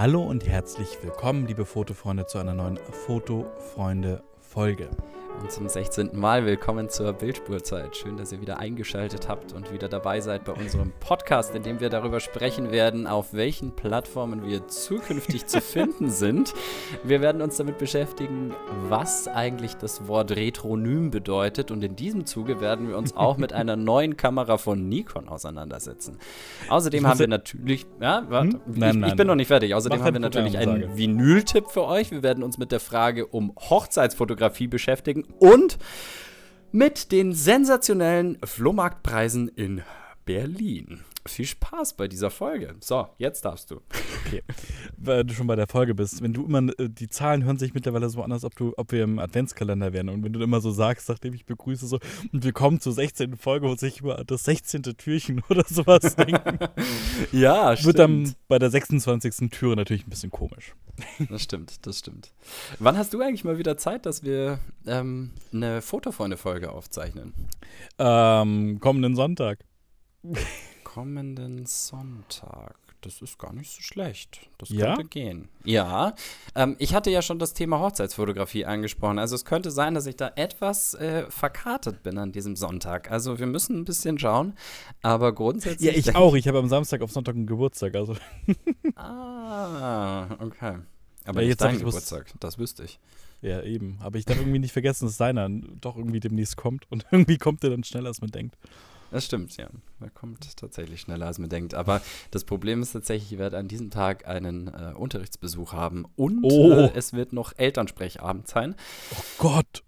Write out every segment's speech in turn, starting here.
Hallo und herzlich willkommen, liebe Fotofreunde, zu einer neuen Fotofreunde-Folge. Und zum 16. Mal willkommen zur Bildspurzeit. Schön, dass ihr wieder eingeschaltet habt und wieder dabei seid bei unserem Podcast, in dem wir darüber sprechen werden, auf welchen Plattformen wir zukünftig zu finden sind. Wir werden uns damit beschäftigen, was eigentlich das Wort Retronym bedeutet. Und in diesem Zuge werden wir uns auch mit einer neuen Kamera von Nikon auseinandersetzen. Außerdem haben wir natürlich. Ja, warte. Hm? Nein, ich, nein, ich, bin noch nicht fertig. Außerdem haben wir natürlich einen Vinyl-Tipp für euch. Wir werden uns mit der Frage um Hochzeitsfotografie beschäftigen und mit den sensationellen Flohmarktpreisen in Berlin. Viel Spaß bei dieser Folge. So, jetzt darfst du. Okay. Weil du schon bei der Folge bist. Wenn du immer, äh, die Zahlen hören sich mittlerweile so an, als ob, du, ob wir im Adventskalender wären. Und wenn du immer so sagst, nachdem ich begrüße, so, und wir kommen zur 16. Folge, muss ich immer das 16. Türchen oder sowas denken. ja, stimmt. Wird dann bei der 26. Türe natürlich ein bisschen komisch. Das stimmt, das stimmt. Wann hast du eigentlich mal wieder Zeit, dass wir ähm, eine Fotofreunde-Folge aufzeichnen? Ähm, kommenden Sonntag kommenden Sonntag. Das ist gar nicht so schlecht. Das ja? könnte gehen. Ja. Ähm, ich hatte ja schon das Thema Hochzeitsfotografie angesprochen. Also es könnte sein, dass ich da etwas äh, verkartet bin an diesem Sonntag. Also wir müssen ein bisschen schauen. Aber grundsätzlich. Ja, ich auch. Ich habe am Samstag auf Sonntag einen Geburtstag. Also. ah, okay. Aber ja, jetzt dein Geburtstag, das wüsste ich. Ja, eben. Aber ich darf irgendwie nicht vergessen, dass seiner doch irgendwie demnächst kommt. Und irgendwie kommt er dann schneller, als man denkt. Das stimmt, ja. Er kommt tatsächlich schneller, als man denkt. Aber das Problem ist tatsächlich, ich werde an diesem Tag einen äh, Unterrichtsbesuch haben und oh. äh, es wird noch Elternsprechabend sein. Oh Gott!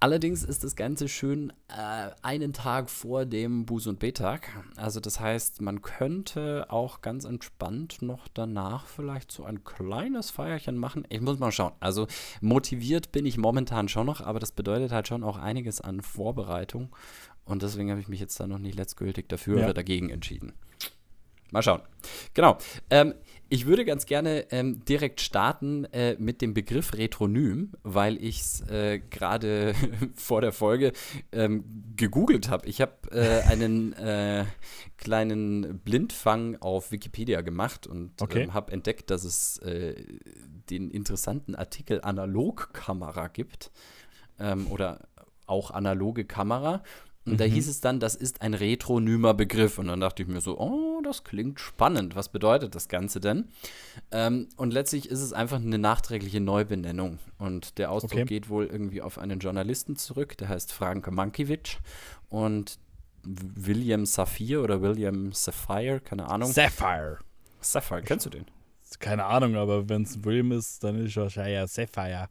Allerdings ist das Ganze schön äh, einen Tag vor dem Buß- und B-Tag. Also das heißt, man könnte auch ganz entspannt noch danach vielleicht so ein kleines Feierchen machen. Ich muss mal schauen. Also motiviert bin ich momentan schon noch, aber das bedeutet halt schon auch einiges an Vorbereitung. Und deswegen habe ich mich jetzt da noch nicht letztgültig dafür ja. oder dagegen entschieden. Mal schauen. Genau. Ähm, ich würde ganz gerne ähm, direkt starten äh, mit dem Begriff Retronym, weil ich es äh, gerade vor der Folge ähm, gegoogelt habe. Ich habe äh, einen äh, kleinen Blindfang auf Wikipedia gemacht und okay. Ähm, habe entdeckt, dass es äh, den interessanten Artikel Analogkamera gibt ähm, oder auch analoge Kamera. Und mhm. da hieß es dann, das ist ein retronymer Begriff. Und dann dachte ich mir so, oh, das klingt spannend. Was bedeutet das Ganze denn? Ähm, und letztlich ist es einfach eine nachträgliche Neubenennung. Und der Ausdruck okay. geht wohl irgendwie auf einen Journalisten zurück, der heißt Frank Mankiewicz. Und William Saphir oder William Sapphire, keine Ahnung. Sapphire. Sapphire, kennst du den? Keine Ahnung, aber wenn es William ist, dann ist es wahrscheinlich ja Sapphire.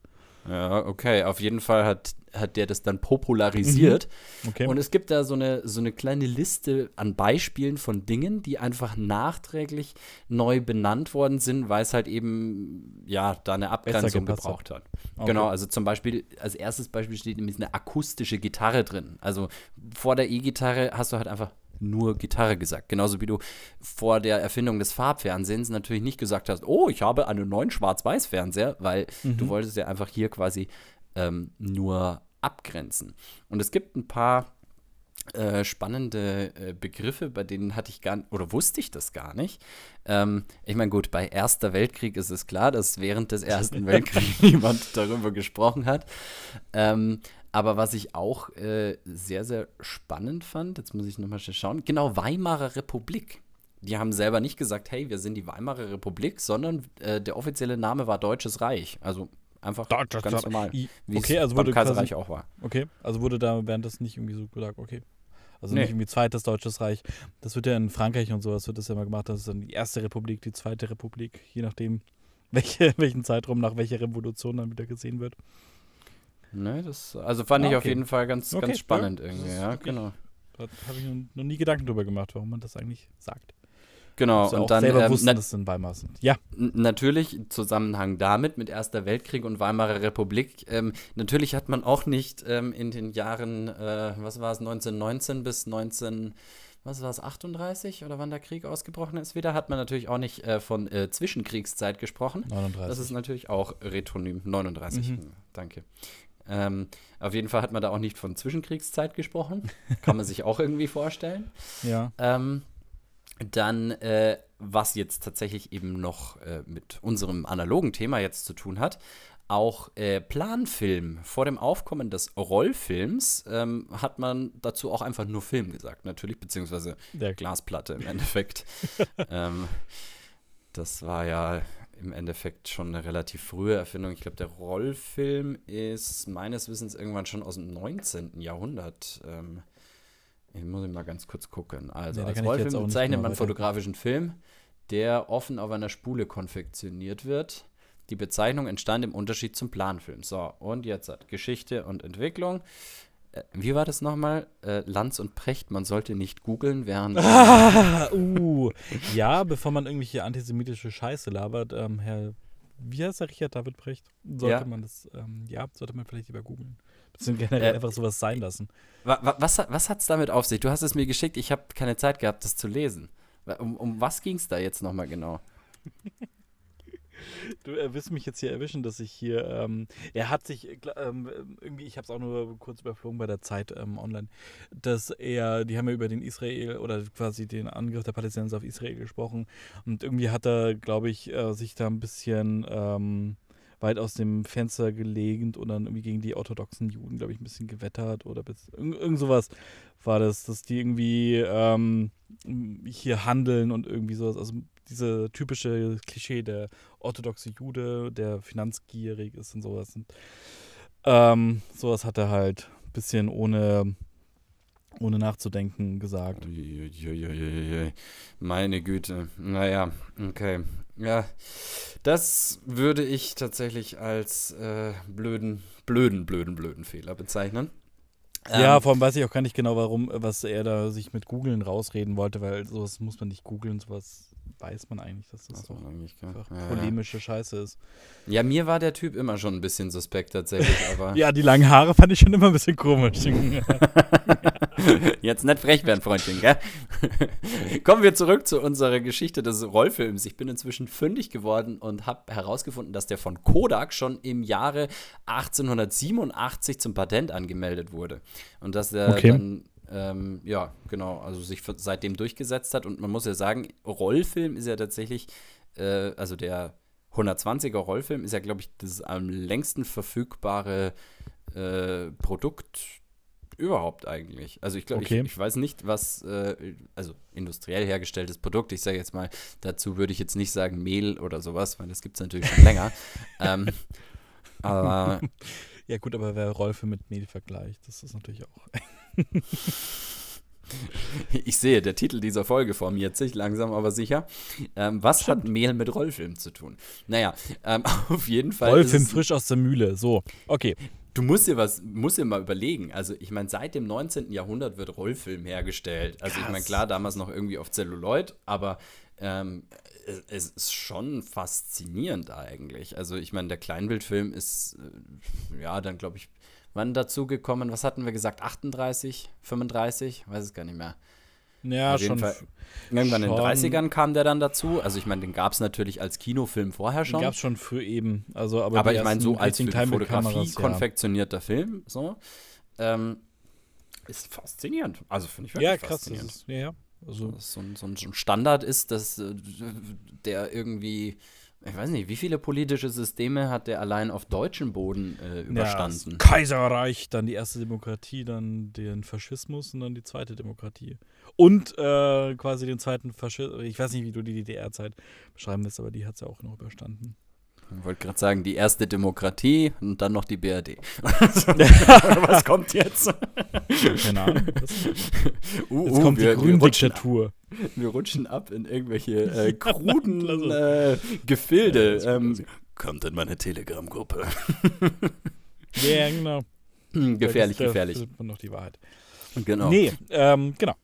Ja, okay. Auf jeden Fall hat, hat der das dann popularisiert. Mhm. Okay. Und es gibt da so eine, so eine kleine Liste an Beispielen von Dingen, die einfach nachträglich neu benannt worden sind, weil es halt eben, ja, da eine Abgrenzung gebraucht hat. Okay. Genau, also zum Beispiel, als erstes Beispiel steht nämlich eine akustische Gitarre drin. Also vor der E-Gitarre hast du halt einfach nur Gitarre gesagt. Genauso wie du vor der Erfindung des Farbfernsehens natürlich nicht gesagt hast, oh, ich habe einen neuen Schwarz-Weiß-Fernseher, weil mhm. du wolltest ja einfach hier quasi ähm, nur abgrenzen. Und es gibt ein paar äh, spannende äh, Begriffe, bei denen hatte ich gar oder wusste ich das gar nicht. Ähm, ich meine, gut, bei Erster Weltkrieg ist es klar, dass während des Ersten Weltkriegs niemand darüber gesprochen hat. Ähm, aber was ich auch äh, sehr, sehr spannend fand, jetzt muss ich nochmal schauen, genau, Weimarer Republik. Die haben selber nicht gesagt, hey, wir sind die Weimarer Republik, sondern äh, der offizielle Name war Deutsches Reich. Also einfach Deutsches ganz normal, wie okay, also wurde Kaiserreich auch war. Okay, also wurde da während das nicht irgendwie so gesagt, okay. Also nee. nicht irgendwie zweites Deutsches Reich. Das wird ja in Frankreich und sowas wird das ja immer gemacht. Das ist dann die erste Republik, die zweite Republik, je nachdem, welche, welchen Zeitraum nach welcher Revolution dann wieder gesehen wird. Ne, das, also fand ah, okay. ich auf jeden Fall ganz, okay, ganz spannend ja, irgendwie, ja, genau. Da habe ich noch nie Gedanken drüber gemacht, warum man das eigentlich sagt. Genau, und dann selber ähm, wussten, dass es in Weimar sind. Ja. Natürlich im Zusammenhang damit, mit Erster Weltkrieg und Weimarer Republik. Ähm, natürlich hat man auch nicht ähm, in den Jahren, äh, was war es, 1919 bis 19 was war es, 38 oder wann der Krieg ausgebrochen ist wieder, hat man natürlich auch nicht äh, von äh, Zwischenkriegszeit gesprochen. 39. Das ist natürlich auch Retonym. 39, mhm. danke. Ähm, auf jeden Fall hat man da auch nicht von Zwischenkriegszeit gesprochen. Kann man sich auch irgendwie vorstellen. Ja. Ähm, Dann, äh, was jetzt tatsächlich eben noch äh, mit unserem analogen Thema jetzt zu tun hat, auch äh, Planfilm. Vor dem Aufkommen des Rollfilms ähm, hat man dazu auch einfach nur Film gesagt, natürlich, beziehungsweise der Glasplatte im Endeffekt. ähm, das war ja im Endeffekt schon eine relativ frühe Erfindung. Ich glaube, der Rollfilm ist meines Wissens irgendwann schon aus dem 19. Jahrhundert. Ähm, ich muss mal ganz kurz gucken. Also, ja, als Rollfilm bezeichnet man fotografischen Film, der offen auf einer Spule konfektioniert wird. Die Bezeichnung entstand im Unterschied zum Planfilm. So, und jetzt hat Geschichte und Entwicklung. Äh, wie war das nochmal? Äh, Lanz und Precht, man sollte nicht googeln, während. Ah, uh, ja, bevor man irgendwelche antisemitische Scheiße labert, ähm, Herr, wie heißt der Richard David Precht? Sollte ja. man das, ähm, ja, sollte man vielleicht lieber googeln. Beziehungsweise generell äh, einfach sowas sein lassen. Wa wa was, was hat es damit auf sich? Du hast es mir geschickt, ich habe keine Zeit gehabt, das zu lesen. Um, um was ging es da jetzt nochmal genau? Du wirst mich jetzt hier erwischen, dass ich hier, ähm, er hat sich ähm, irgendwie, ich habe es auch nur kurz überflogen bei der Zeit ähm, online, dass er, die haben ja über den Israel oder quasi den Angriff der Palästinenser auf Israel gesprochen und irgendwie hat er, glaube ich, äh, sich da ein bisschen ähm, weit aus dem Fenster gelegt und dann irgendwie gegen die orthodoxen Juden, glaube ich, ein bisschen gewettert oder bis, irgend, irgend sowas war das, dass die irgendwie ähm, hier handeln und irgendwie sowas. Also diese typische Klischee der orthodoxe Jude, der finanzgierig ist und sowas. Und, ähm, sowas hat er halt ein bisschen ohne, ohne nachzudenken gesagt. Meine Güte. Naja, okay. Ja, das würde ich tatsächlich als äh, blöden, blöden, blöden, blöden Fehler bezeichnen. Ja, ähm, vor allem weiß ich auch gar nicht genau, warum, was er da sich mit Googeln rausreden wollte, weil sowas muss man nicht googeln, sowas weiß man eigentlich, dass das, eigentlich einfach ja, polemische ja. Scheiße ist. Ja, mir war der Typ immer schon ein bisschen suspekt tatsächlich, aber. ja, die langen Haare fand ich schon immer ein bisschen komisch. Jetzt nicht frech werden, Freundchen, gell? Kommen wir zurück zu unserer Geschichte des Rollfilms. Ich bin inzwischen fündig geworden und habe herausgefunden, dass der von Kodak schon im Jahre 1887 zum Patent angemeldet wurde. Und dass der okay. dann ähm, ja, genau, also sich seitdem durchgesetzt hat. Und man muss ja sagen, Rollfilm ist ja tatsächlich, äh, also der 120er Rollfilm ist ja, glaube ich, das am längsten verfügbare äh, Produkt überhaupt eigentlich. Also ich glaube, okay. ich, ich, weiß nicht, was, äh, also industriell hergestelltes Produkt, ich sage jetzt mal, dazu würde ich jetzt nicht sagen Mehl oder sowas, weil das gibt es natürlich schon länger. ähm, aber ja gut, aber wer Rolfe mit Mehl vergleicht, das ist natürlich auch ich sehe, der Titel dieser Folge formiert sich langsam, aber sicher. Ähm, was Stimmt. hat Mehl mit Rollfilm zu tun? Naja, ähm, auf jeden Fall. Rollfilm frisch aus der Mühle. So, okay. Du musst dir was, musst dir mal überlegen. Also, ich meine, seit dem 19. Jahrhundert wird Rollfilm hergestellt. Also, Krass. ich meine, klar, damals noch irgendwie auf Zelluloid, aber ähm, es ist schon faszinierend eigentlich. Also, ich meine, der Kleinbildfilm ist, äh, ja, dann glaube ich, wann dazu gekommen? Was hatten wir gesagt? 38, 35? Weiß es gar nicht mehr. Ja, Auf schon. Fall, irgendwann schon. in den 30ern kam der dann dazu. Also ich meine, den gab es natürlich als Kinofilm vorher schon. Den gab es schon für eben. Also, aber aber ich meine, so als Fotografie ja. konfektionierter Film, so, ähm, ist faszinierend. Also finde ich wirklich ja, krass, faszinierend. Ist, ja, ja. Also, so ein, so ein Standard ist, dass äh, der irgendwie ich weiß nicht, wie viele politische Systeme hat der allein auf deutschem Boden äh, überstanden? Ja, Kaiserreich, dann die erste Demokratie, dann den Faschismus und dann die zweite Demokratie. Und äh, quasi den zweiten Faschismus. Ich weiß nicht, wie du die DDR-Zeit beschreiben willst, aber die hat es ja auch noch überstanden. Ich wollte gerade sagen, die erste Demokratie und dann noch die BRD. was kommt jetzt? Keine Ahnung. Uh, jetzt uh, kommt wir, die Gründiktatur. Wir, rutschen ab in irgendwelche äh, kruden äh, Gefilde. Ja, ähm, kommt in meine Telegram-Gruppe. ja, genau. Hm, gefährlich, gefährlich. Das ist noch die Wahrheit. Genau. Nee, ähm, genau.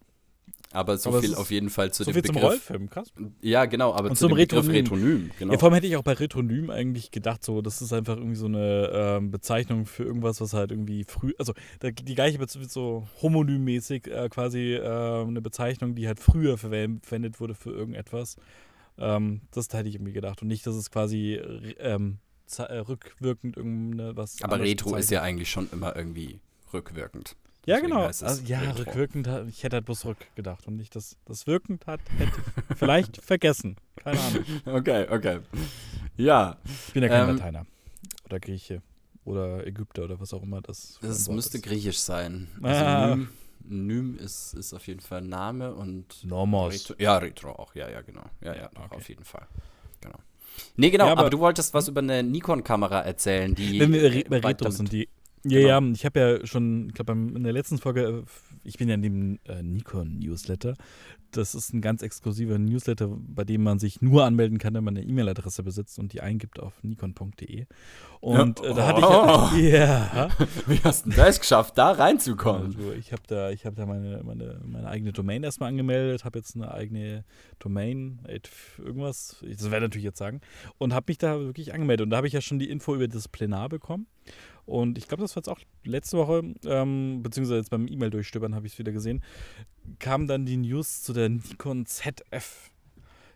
Aber so aber viel auf jeden Fall zu so dem viel Begriff. zum Rollfilm, krass. Ja, genau, aber Und zu zum dem Retronym. Begriff Retronym. Genau. Ja, vor allem hätte ich auch bei Retronym eigentlich gedacht, so, das ist einfach irgendwie so eine ähm, Bezeichnung für irgendwas, was halt irgendwie früh, also die gleiche, so homonymmäßig äh, quasi äh, eine Bezeichnung, die halt früher verwendet wurde für irgendetwas. Ähm, das hätte ich irgendwie gedacht. Und nicht, dass es quasi ähm, äh, rückwirkend irgendwas. Aber Retro ist ja eigentlich schon immer irgendwie rückwirkend. Ja, genau. Also, ja, Retro. rückwirkend, ich hätte halt bloß rückgedacht und nicht das, das wirkend hat, hätte ich vielleicht vergessen. Keine Ahnung. Okay, okay. Ja. Ich bin ja kein ähm, Lateiner. Oder Grieche. Oder Ägypter oder was auch immer das. Das müsste ist. griechisch sein. Also ah. Nym, Nym ist, ist auf jeden Fall Name und. Normos. Retro, ja, Retro auch. Ja, ja, genau. Ja, ja, okay. auf jeden Fall. Genau. Nee, genau, ja, aber, aber, du wolltest was über eine Nikon-Kamera erzählen, die. Wenn wir bei Retro sind, die ja, genau. ja, ich habe ja schon, ich glaube, in der letzten Folge, äh, ich bin ja in dem äh, Nikon-Newsletter. Das ist ein ganz exklusiver Newsletter, bei dem man sich nur anmelden kann, wenn man eine E-Mail-Adresse besitzt und die eingibt auf nikon.de. Und ja. äh, da hatte ich ja, ja. Wie hast du das geschafft, da reinzukommen? Also ich habe da, ich hab da meine, meine, meine eigene Domain erstmal angemeldet, habe jetzt eine eigene Domain, irgendwas, das werde ich natürlich jetzt sagen, und habe mich da wirklich angemeldet. Und da habe ich ja schon die Info über das Plenar bekommen. Und ich glaube, das war jetzt auch letzte Woche, ähm, beziehungsweise jetzt beim E-Mail durchstöbern habe ich es wieder gesehen, kam dann die News zu der Nikon ZF.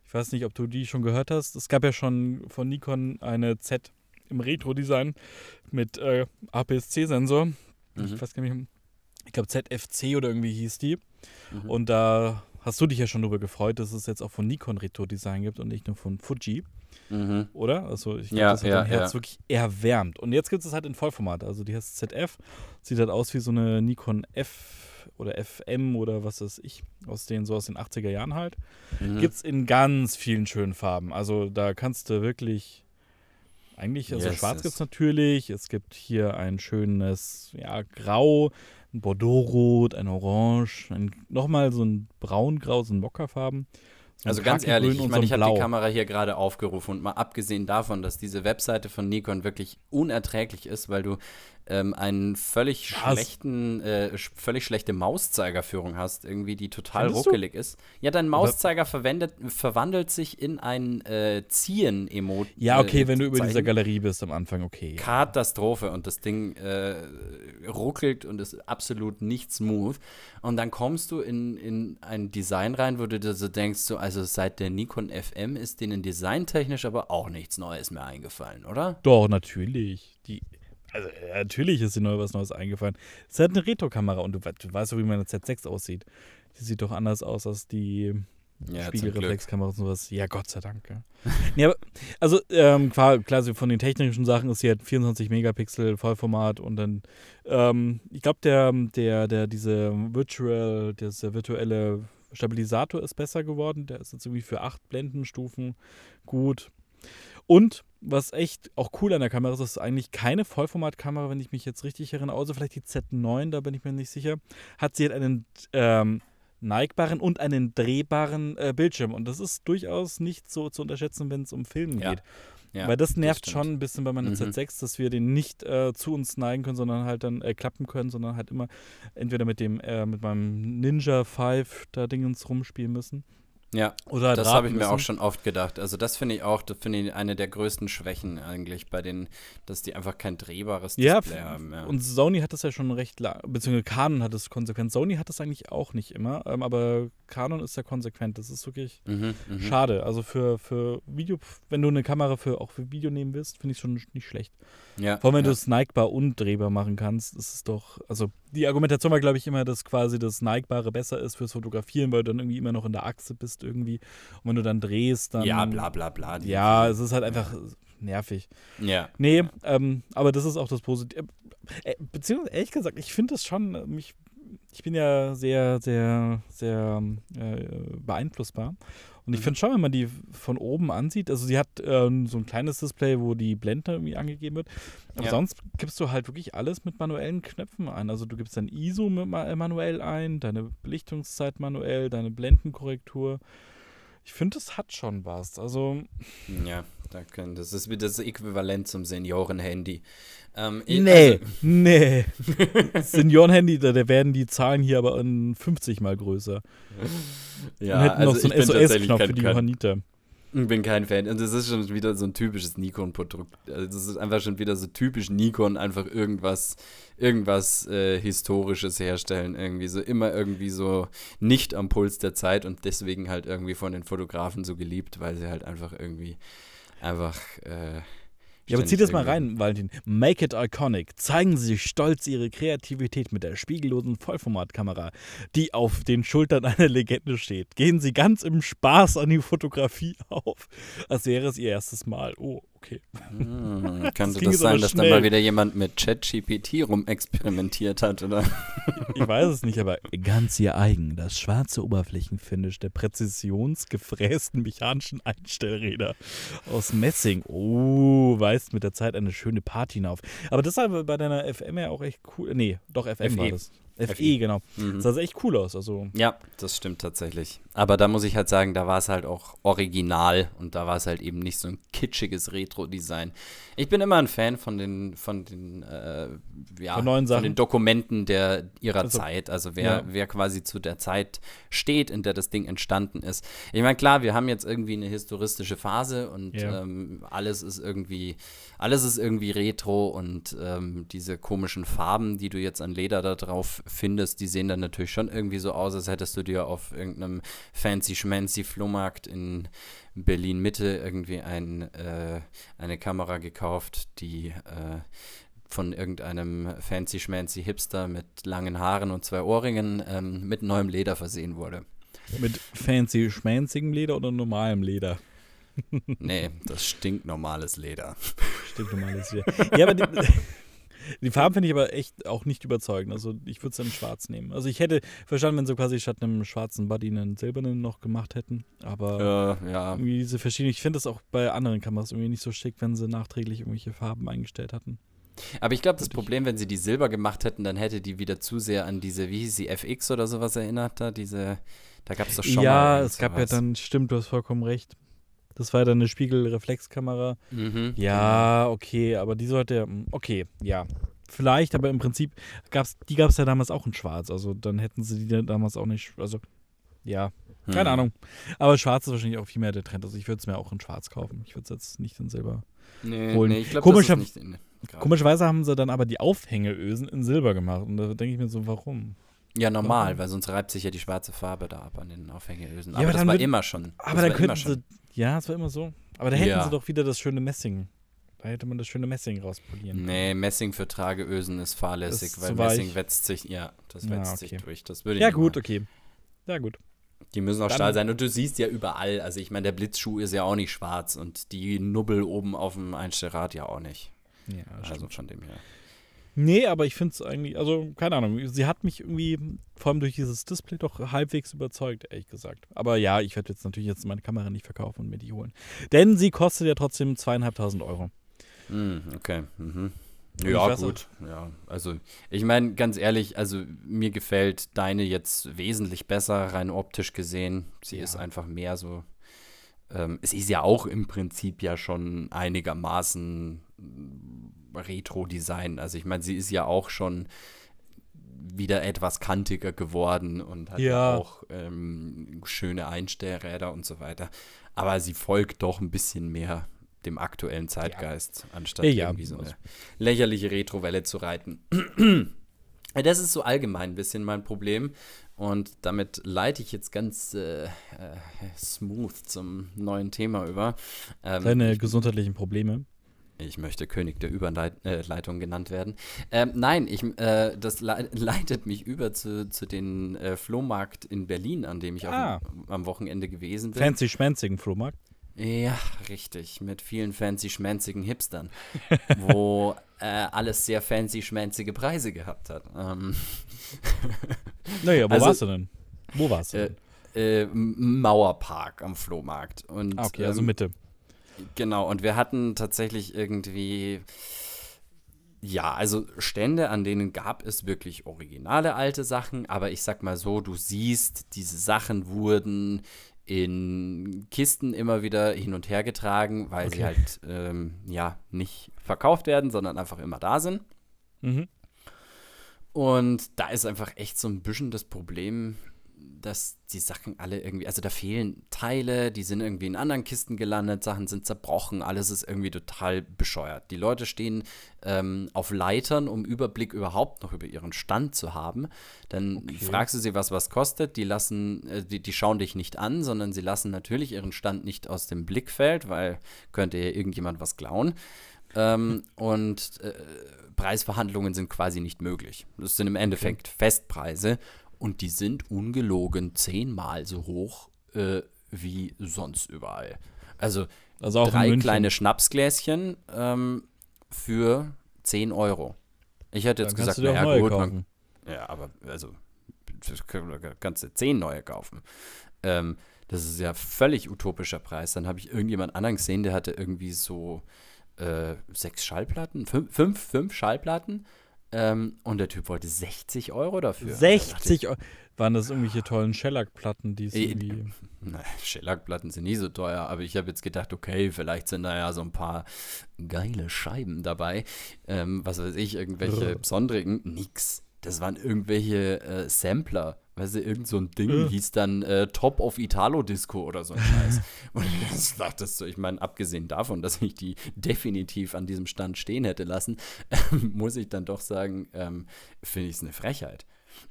Ich weiß nicht, ob du die schon gehört hast. Es gab ja schon von Nikon eine Z im Retro-Design mit äh, APS-C-Sensor. Mhm. Ich weiß gar nicht, ich glaube ZFC oder irgendwie hieß die. Mhm. Und da hast du dich ja schon darüber gefreut, dass es jetzt auch von Nikon Retro-Design gibt und nicht nur von Fuji. Mhm. Oder? Also ich glaube, ja, das hat ja, dein Herz ja. wirklich erwärmt. Und jetzt gibt es halt in Vollformat. Also die heißt ZF. Sieht halt aus wie so eine Nikon F oder FM oder was weiß ich, aus den, so aus den 80er Jahren halt. Mhm. Gibt es in ganz vielen schönen Farben. Also da kannst du wirklich eigentlich, also yes, schwarz yes. gibt es natürlich. Es gibt hier ein schönes, ja, Grau, ein Bordeaux-Rot, ein Orange, ein, nochmal so ein Braungrau, so ein Mokkafarben. So also ganz ehrlich, ich meine, ich habe die Kamera hier gerade aufgerufen und mal abgesehen davon, dass diese Webseite von Nikon wirklich unerträglich ist, weil du ähm, einen völlig Was? schlechten, äh, völlig schlechte Mauszeigerführung hast, irgendwie, die total Findest ruckelig du? ist. Ja, dein Mauszeiger verwendet, verwandelt sich in ein äh, Ziehen-Emoji. Ja, okay, äh, wenn du über dieser Galerie bist am Anfang, okay. Katastrophe und das Ding äh, ruckelt und ist absolut nicht smooth. Und dann kommst du in, in ein Design rein, wo du dir so denkst, so, also seit der Nikon FM ist denen designtechnisch aber auch nichts Neues mehr eingefallen, oder? Doch, natürlich. Die also natürlich ist dir neu was Neues eingefallen. Es ist halt eine Retro-Kamera und du, du weißt doch, wie meine Z6 aussieht. Die sieht doch anders aus als die ja, Spiegelreflexkameras und sowas. Ja, Gott sei Dank. Ja. nee, aber, also ähm, klar, klar, von den technischen Sachen ist sie halt 24 Megapixel Vollformat und dann, ähm, ich glaube, der, der, der, diese Virtual, dieser virtuelle Stabilisator ist besser geworden. Der ist jetzt irgendwie für acht Blendenstufen gut. Und was echt auch cool an der Kamera ist, ist eigentlich keine Vollformatkamera, wenn ich mich jetzt richtig erinnere, außer vielleicht die Z9, da bin ich mir nicht sicher. Hat sie halt einen ähm, neigbaren und einen drehbaren äh, Bildschirm. Und das ist durchaus nicht so zu unterschätzen, wenn es um Filmen ja. geht. Ja, Weil das nervt das schon ein bisschen bei meiner mhm. Z6, dass wir den nicht äh, zu uns neigen können, sondern halt dann äh, klappen können, sondern halt immer entweder mit dem, äh, mit meinem Ninja 5 da Dingens rumspielen müssen. Ja, Oder das habe ich mir auch schon oft gedacht. Also das finde ich auch, das finde ich eine der größten Schwächen eigentlich bei den, dass die einfach kein drehbares ja, Display haben. Ja, und Sony hat das ja schon recht lang, beziehungsweise Canon hat es konsequent. Sony hat das eigentlich auch nicht immer, ähm, aber Canon ist ja konsequent. Das ist wirklich mhm, mhm, schade. Also für, für Video, wenn du eine Kamera für auch für Video nehmen willst, finde ich es schon nicht schlecht. Ja, Vor allem, wenn ja. du es neigbar und drehbar machen kannst, ist es doch, also die Argumentation war, glaube ich, immer, dass quasi das Neigbare besser ist fürs Fotografieren, weil du dann irgendwie immer noch in der Achse bist irgendwie. Und wenn du dann drehst, dann. Ja, bla bla bla. Ja, es ist halt einfach nervig. Ja. Nee, ähm, aber das ist auch das Positive. Äh, beziehungsweise, ehrlich gesagt, ich finde das schon, mich, ich bin ja sehr, sehr, sehr äh, beeinflussbar. Und ich mhm. finde schon, wenn man die von oben ansieht, also sie hat ähm, so ein kleines Display, wo die Blende irgendwie angegeben wird. Aber ja. sonst gibst du halt wirklich alles mit manuellen Knöpfen ein. Also du gibst dein ISO manuell ein, deine Belichtungszeit manuell, deine Blendenkorrektur. Ich finde, das hat schon was. Also. Ja, das ist das Äquivalent zum Senioren-Handy. Ähm, nee, also, nee. Senioren-Handy, da, da, werden die Zahlen hier aber in 50 mal größer. Ja, Und hätten also noch so einen SOS-Knopf für die Johanniter. Ich bin kein Fan. Und das ist schon wieder so ein typisches Nikon-Produkt. Also das ist einfach schon wieder so typisch Nikon, einfach irgendwas, irgendwas äh, Historisches herstellen. Irgendwie so immer irgendwie so nicht am Puls der Zeit und deswegen halt irgendwie von den Fotografen so geliebt, weil sie halt einfach irgendwie einfach äh, Ja, aber zieh das mal rein, Valentin. Make it iconic. Zeigen Sie stolz Ihre Kreativität mit der spiegellosen Vollformatkamera, die auf den Schultern einer Legende steht. Gehen Sie ganz im Spaß an die Fotografie auf, als wäre es Ihr erstes Mal. Oh, okay. Hm, könnte das, das sein, dass da mal wieder jemand mit ChatGPT rumexperimentiert hat, oder? Ich weiß es nicht, aber ganz ihr eigen. Das schwarze Oberflächenfinish der präzisionsgefrästen mechanischen Einstellräder aus Messing. Oh, weist mit der Zeit eine schöne Patina auf. Aber das war bei deiner FM ja auch echt cool. Nee, doch FM FE. war das. FE, genau. Mhm. Das sah echt cool aus. Also. Ja, das stimmt tatsächlich. Aber da muss ich halt sagen, da war es halt auch original und da war es halt eben nicht so ein kitschiges Retro-Design. Ich bin immer ein Fan von den, von den, äh, ja, von, neuen Sachen. von den Dokumenten der, ihrer also, Zeit. Also wer, ja. wer quasi zu der Zeit steht, in der das Ding entstanden ist. Ich meine, klar, wir haben jetzt irgendwie eine historistische Phase und ja. ähm, alles ist irgendwie, alles ist irgendwie Retro und ähm, diese komischen Farben, die du jetzt an Leder da drauf findest, die sehen dann natürlich schon irgendwie so aus, als hättest du dir auf irgendeinem fancy schmancy Flohmarkt in Berlin Mitte irgendwie ein, äh, eine Kamera gekauft, die äh, von irgendeinem fancy schmancy Hipster mit langen Haaren und zwei Ohrringen ähm, mit neuem Leder versehen wurde. Mit fancy schmanzigem Leder oder normalem Leder? nee, das stinknormales Leder. Stinknormales Leder. Ja, aber die, die Farben finde ich aber echt auch nicht überzeugend. Also ich würde es dann schwarz nehmen. Also ich hätte verstanden, wenn sie quasi statt einem schwarzen Buddy einen silbernen noch gemacht hätten. Aber äh, ja. irgendwie diese verschiedenen, ich finde das auch bei anderen Kameras irgendwie nicht so schick, wenn sie nachträglich irgendwelche Farben eingestellt hatten. Aber ich glaube, das Problem, wenn sie die Silber gemacht hätten, dann hätte die wieder zu sehr an diese, wie hieß sie, FX oder sowas erinnert da, diese, da gab es doch schon ja, mal. Ja, es gab sowas. ja dann, stimmt, du hast vollkommen recht. Das war ja dann eine Spiegelreflexkamera. Mhm, ja, genau. okay, aber die sollte ja. Hm, okay, ja. Vielleicht, aber im Prinzip gab's, die gab es ja damals auch in Schwarz. Also dann hätten sie die damals auch nicht. Also, ja, keine hm. Ahnung. Aber Schwarz ist wahrscheinlich auch viel mehr der Trend. Also ich würde es mir auch in Schwarz kaufen. Ich würde es jetzt nicht in Silber nee, holen. Nee, ich glaub, Komischer, das ist nicht in, komischerweise haben sie dann aber die Aufhängeösen in Silber gemacht. Und da denke ich mir so, warum? Ja, normal, warum? weil sonst reibt sich ja die schwarze Farbe da ab an den Aufhängeösen. Ja, aber, aber das war immer schon. Aber dann könnten sie ja, es war immer so. Aber da hätten ja. sie doch wieder das schöne Messing. Da hätte man das schöne Messing rauspolieren Nee, Messing für Trageösen ist fahrlässig, ist weil Messing wetzt sich, ja, das wetzt ja, okay. sich durch. Das würde ja, gut, machen. okay. Ja, gut. Die müssen auch Dann, Stahl sein. Und du siehst ja überall, also ich meine, der Blitzschuh ist ja auch nicht schwarz und die Nubbel oben auf dem Einstellrad ja auch nicht. Ja, also von dem her. Nee, aber ich finde es eigentlich, also keine Ahnung, sie hat mich irgendwie, vor allem durch dieses Display, doch halbwegs überzeugt, ehrlich gesagt. Aber ja, ich werde jetzt natürlich jetzt meine Kamera nicht verkaufen und mir die holen. Denn sie kostet ja trotzdem zweieinhalbtausend Euro. Mm, okay. Mhm. Ja, gut. Ja, also ich meine, ganz ehrlich, also mir gefällt deine jetzt wesentlich besser, rein optisch gesehen. Sie ja. ist einfach mehr so. Ähm, es ist ja auch im Prinzip ja schon einigermaßen Retro-Design. Also ich meine, sie ist ja auch schon wieder etwas kantiger geworden und hat ja, ja auch ähm, schöne Einstellräder und so weiter. Aber sie folgt doch ein bisschen mehr dem aktuellen Zeitgeist, ja. anstatt ja, irgendwie so eine lächerliche Retrowelle zu reiten. das ist so allgemein ein bisschen mein Problem. Und damit leite ich jetzt ganz äh, äh, smooth zum neuen Thema über. Ähm, Deine gesundheitlichen Probleme? Ich möchte König der Überleitung genannt werden. Ähm, nein, ich, äh, das le leitet mich über zu, zu den äh, Flohmarkt in Berlin, an dem ich ah. am, am Wochenende gewesen bin. Fancy schmanzigen Flohmarkt? Ja, richtig. Mit vielen fancy schmanzigen Hipstern, wo äh, alles sehr fancy schmanzige Preise gehabt hat. Ähm naja, wo also, warst du denn? Wo warst du? Äh, äh, Mauerpark am Flohmarkt. Und, ah, okay, also ähm, Mitte. Genau, und wir hatten tatsächlich irgendwie, ja, also Stände, an denen gab es wirklich originale alte Sachen, aber ich sag mal so, du siehst, diese Sachen wurden in Kisten immer wieder hin und her getragen, weil okay. sie halt ähm, ja nicht verkauft werden, sondern einfach immer da sind. Mhm. Und da ist einfach echt so ein bisschen das Problem, dass die Sachen alle irgendwie, also da fehlen Teile, die sind irgendwie in anderen Kisten gelandet, Sachen sind zerbrochen, alles ist irgendwie total bescheuert. Die Leute stehen ähm, auf Leitern, um Überblick überhaupt noch über ihren Stand zu haben. Dann okay. fragst du sie, was was kostet, die lassen, äh, die, die schauen dich nicht an, sondern sie lassen natürlich ihren Stand nicht aus dem Blickfeld, weil könnte ja irgendjemand was klauen. ähm, und äh, Preisverhandlungen sind quasi nicht möglich. Das sind im Endeffekt okay. Festpreise und die sind ungelogen zehnmal so hoch äh, wie sonst überall. Also, also drei kleine Schnapsgläschen ähm, für 10 Euro. Ich hätte jetzt Dann gesagt, naja, gut, man, ja, aber also kannst du 10 neue kaufen. Ähm, das ist ja völlig utopischer Preis. Dann habe ich irgendjemand anderen gesehen, der hatte irgendwie so äh, sechs Schallplatten, fünf, fünf, fünf Schallplatten. Ähm, und der Typ wollte 60 Euro dafür. 60 Euro? Waren das irgendwelche tollen Shellac-Platten, die es äh. Nein, Shellac-Platten sind nie so teuer, aber ich habe jetzt gedacht, okay, vielleicht sind da ja so ein paar geile Scheiben dabei. Ähm, was weiß ich, irgendwelche besonderen. Nix. Das waren irgendwelche äh, Sampler Weißt du, irgend so ein Ding ja. hieß dann äh, Top of Italo Disco oder so ein Scheiß. Und das dachtest du, ich meine, abgesehen davon, dass ich die definitiv an diesem Stand stehen hätte lassen, ähm, muss ich dann doch sagen, ähm, finde ich es eine Frechheit.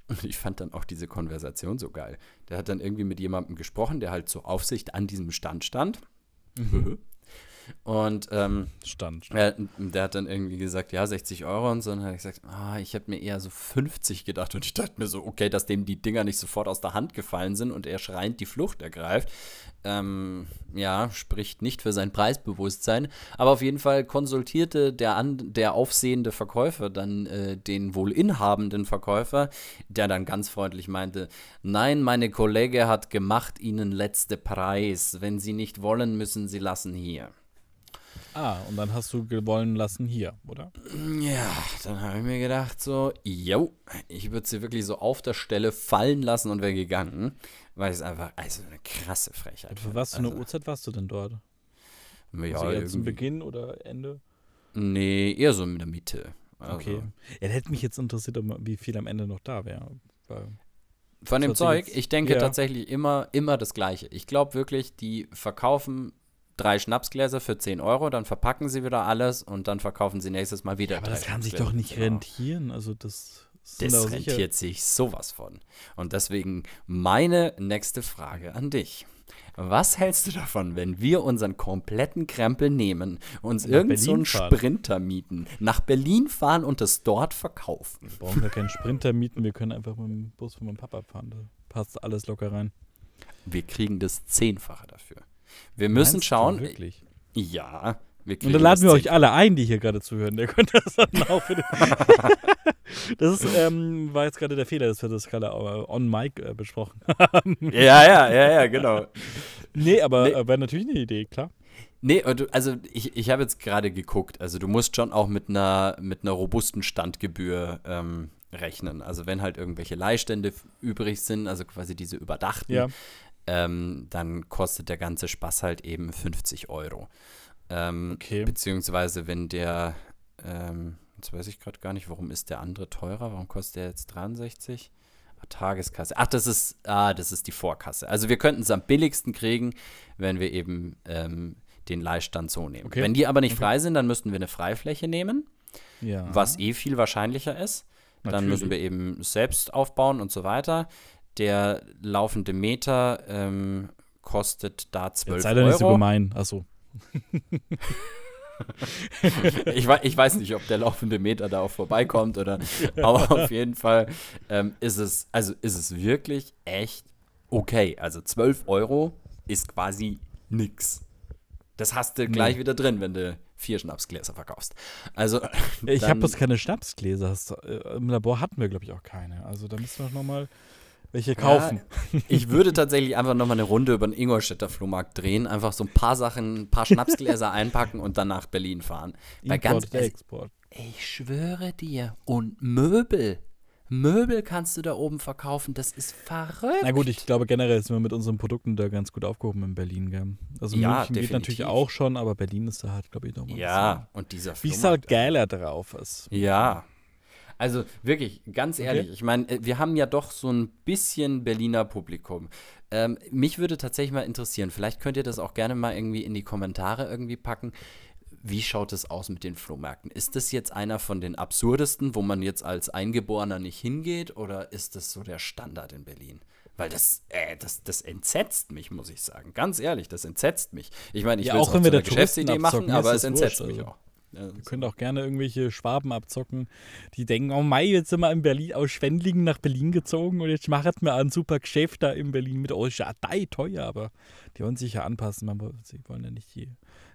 Und ich fand dann auch diese Konversation so geil. Der hat dann irgendwie mit jemandem gesprochen, der halt zur Aufsicht an diesem Stand stand. Mhm. Und ähm, stand. Er, der hat dann irgendwie gesagt, ja, 60 Euro und so. Und dann habe ich gesagt, ah, ich habe mir eher so 50 gedacht. Und ich dachte mir so, okay, dass dem die Dinger nicht sofort aus der Hand gefallen sind und er schreiend die Flucht ergreift. Ähm, ja, spricht nicht für sein Preisbewusstsein. Aber auf jeden Fall konsultierte der, an, der aufsehende Verkäufer dann äh, den wohl inhabenden Verkäufer, der dann ganz freundlich meinte, nein, meine Kollege hat gemacht Ihnen letzte Preis. Wenn Sie nicht wollen, müssen Sie lassen hier. Ah, und dann hast du gewollen lassen hier, oder? Ja, dann habe ich mir gedacht, so, yo, ich würde sie wirklich so auf der Stelle fallen lassen und wäre gegangen, weil es einfach, also eine krasse Frechheit. Für was für eine also, Uhrzeit warst du denn dort? Ja, also eher zum Beginn oder Ende? Nee, eher so in der Mitte. Also. Okay. Ja, hätte mich jetzt interessiert, wie viel am Ende noch da wäre. Von dem Zeug, ich denke ja. tatsächlich immer, immer das Gleiche. Ich glaube wirklich, die verkaufen drei Schnapsgläser für 10 Euro, dann verpacken sie wieder alles und dann verkaufen sie nächstes Mal wieder. Ja, aber das kann sich doch nicht genau. rentieren. Also das. Das rentiert sich sowas von. Und deswegen meine nächste Frage an dich. Was hältst du davon, wenn wir unseren kompletten Krempel nehmen, uns irgendeinen so Sprinter mieten, nach Berlin fahren und es dort verkaufen? Wir brauchen ja keinen Sprinter mieten, wir können einfach mit dem Bus von meinem Papa fahren. Da passt alles locker rein. Wir kriegen das Zehnfache dafür. Wir müssen Meinst schauen. wirklich? Ja. und dann laden wir euch alle ein, die hier gerade zuhören. Der könnte das dann auch für Das ist, ähm, war jetzt gerade der Fehler, dass wir das gerade on mic äh, besprochen haben. Ja, ja, ja, ja, genau. Nee, aber nee. Äh, wäre natürlich eine Idee, klar. Nee, also ich, ich habe jetzt gerade geguckt. Also du musst schon auch mit einer, mit einer robusten Standgebühr ähm, rechnen. Also wenn halt irgendwelche Leihstände übrig sind, also quasi diese überdachten, ja ähm, dann kostet der ganze Spaß halt eben 50 Euro. Ähm, okay. Beziehungsweise wenn der, ähm, jetzt weiß ich gerade gar nicht, warum ist der andere teurer? Warum kostet der jetzt 63? Ah, Tageskasse. Ach, das ist, ah, das ist die Vorkasse. Also wir könnten es am billigsten kriegen, wenn wir eben ähm, den Leihstand so nehmen. Okay. Wenn die aber nicht okay. frei sind, dann müssten wir eine Freifläche nehmen, ja. was eh viel wahrscheinlicher ist. Natürlich. Dann müssen wir eben selbst aufbauen und so weiter. Der laufende Meter ähm, kostet da 12 Euro. Sei doch nicht so gemein. Achso. ich, weiß, ich weiß nicht, ob der laufende Meter da auch vorbeikommt oder, aber auf jeden Fall ähm, ist es, also ist es wirklich echt okay. Also 12 Euro ist quasi nix. Das hast du gleich nee. wieder drin, wenn du vier Schnapsgläser verkaufst. Also ich habe bloß keine Schnapsgläser. Äh, Im Labor hatten wir glaube ich auch keine. Also da müssen wir noch mal welche kaufen. Ja, ich würde tatsächlich einfach nochmal eine Runde über den Ingolstädter Flohmarkt drehen, einfach so ein paar Sachen, ein paar Schnapsgläser einpacken und dann nach Berlin fahren. Weil ganz, Export. Ich schwöre dir. Und Möbel. Möbel kannst du da oben verkaufen, das ist verrückt. Na gut, ich glaube generell sind wir mit unseren Produkten da ganz gut aufgehoben in Berlin, gell? Also ja, München definitiv. geht natürlich auch schon, aber Berlin ist da halt, glaube ich, nochmal. Ja, und dieser Wie es halt geiler drauf ist. Ja, also wirklich, ganz ehrlich, okay. ich meine, äh, wir haben ja doch so ein bisschen Berliner Publikum. Ähm, mich würde tatsächlich mal interessieren, vielleicht könnt ihr das auch gerne mal irgendwie in die Kommentare irgendwie packen. Wie schaut es aus mit den Flohmärkten? Ist das jetzt einer von den absurdesten, wo man jetzt als Eingeborener nicht hingeht, oder ist das so der Standard in Berlin? Weil das, äh, das, das entsetzt mich, muss ich sagen. Ganz ehrlich, das entsetzt mich. Ich meine, ich ja, will auch, auch wenn wir eine Geschäftsidee machen, aber es entsetzt wurscht, mich also. auch. Ja, Ihr könnt auch gerne irgendwelche Schwaben abzocken, die denken, oh Mai, jetzt sind wir in Berlin aus Schwendlingen nach Berlin gezogen und jetzt macht mir ein super Geschäft da in Berlin mit euch. Ja, dei, teuer, aber die wollen sich ja anpassen. Man, sie wollen ja nicht die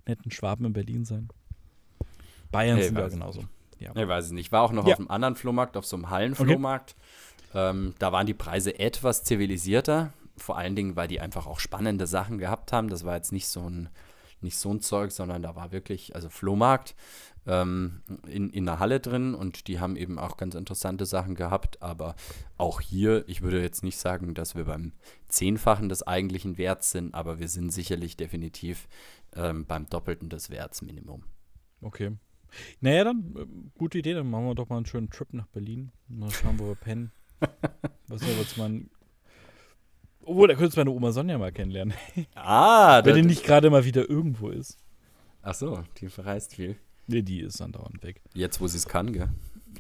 netten Schwaben in Berlin sein. Bayern hey, sind ja genauso. Ja. Ich weiß es nicht. Ich war auch noch ja. auf einem anderen Flohmarkt, auf so einem Hallenflohmarkt. Okay. Ähm, da waren die Preise etwas zivilisierter. Vor allen Dingen, weil die einfach auch spannende Sachen gehabt haben. Das war jetzt nicht so ein, nicht so ein Zeug, sondern da war wirklich, also Flohmarkt ähm, in, in der Halle drin und die haben eben auch ganz interessante Sachen gehabt. Aber auch hier, ich würde jetzt nicht sagen, dass wir beim Zehnfachen des eigentlichen Werts sind, aber wir sind sicherlich definitiv ähm, beim Doppelten des Werts Minimum. Okay. Naja, dann, äh, gute Idee, dann machen wir doch mal einen schönen Trip nach Berlin. Mal schauen, wo wir pennen. Was soll jetzt mal Obwohl, da könntest du meine Oma Sonja mal kennenlernen. Ah, Wenn die nicht gerade mal wieder irgendwo ist. Ach so, die verreist viel. Nee, die ist andauernd weg. Jetzt, wo sie es kann, gell?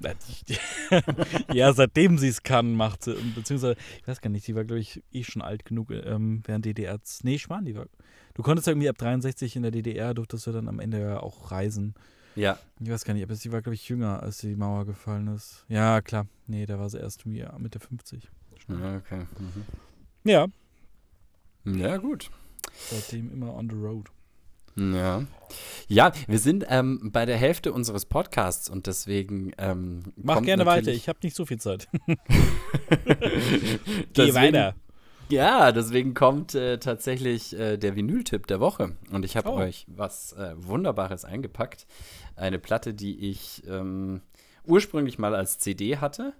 ja, seitdem sie es kann, macht sie. Beziehungsweise, ich weiß gar nicht, die war, glaube ich, eh schon alt genug ähm, während DDR. Nee, Schwan, die war. Du konntest irgendwie ab 63 in der DDR, durftest du dann am Ende ja auch reisen. Ja. Ich weiß gar nicht, aber sie war, glaube ich, jünger, als die Mauer gefallen ist. Ja, klar. Nee, da war sie erst Mitte 50. Ja, okay. Mhm. Ja. Ja, gut. Seitdem immer on the road. Ja. Ja, wir sind ähm, bei der Hälfte unseres Podcasts und deswegen. Ähm, Mach gerne weiter, ich habe nicht so viel Zeit. Geh weiter. Ja, deswegen kommt äh, tatsächlich äh, der Vinyl-Tipp der Woche. Und ich habe oh. euch was äh, Wunderbares eingepackt. Eine Platte, die ich ähm, ursprünglich mal als CD hatte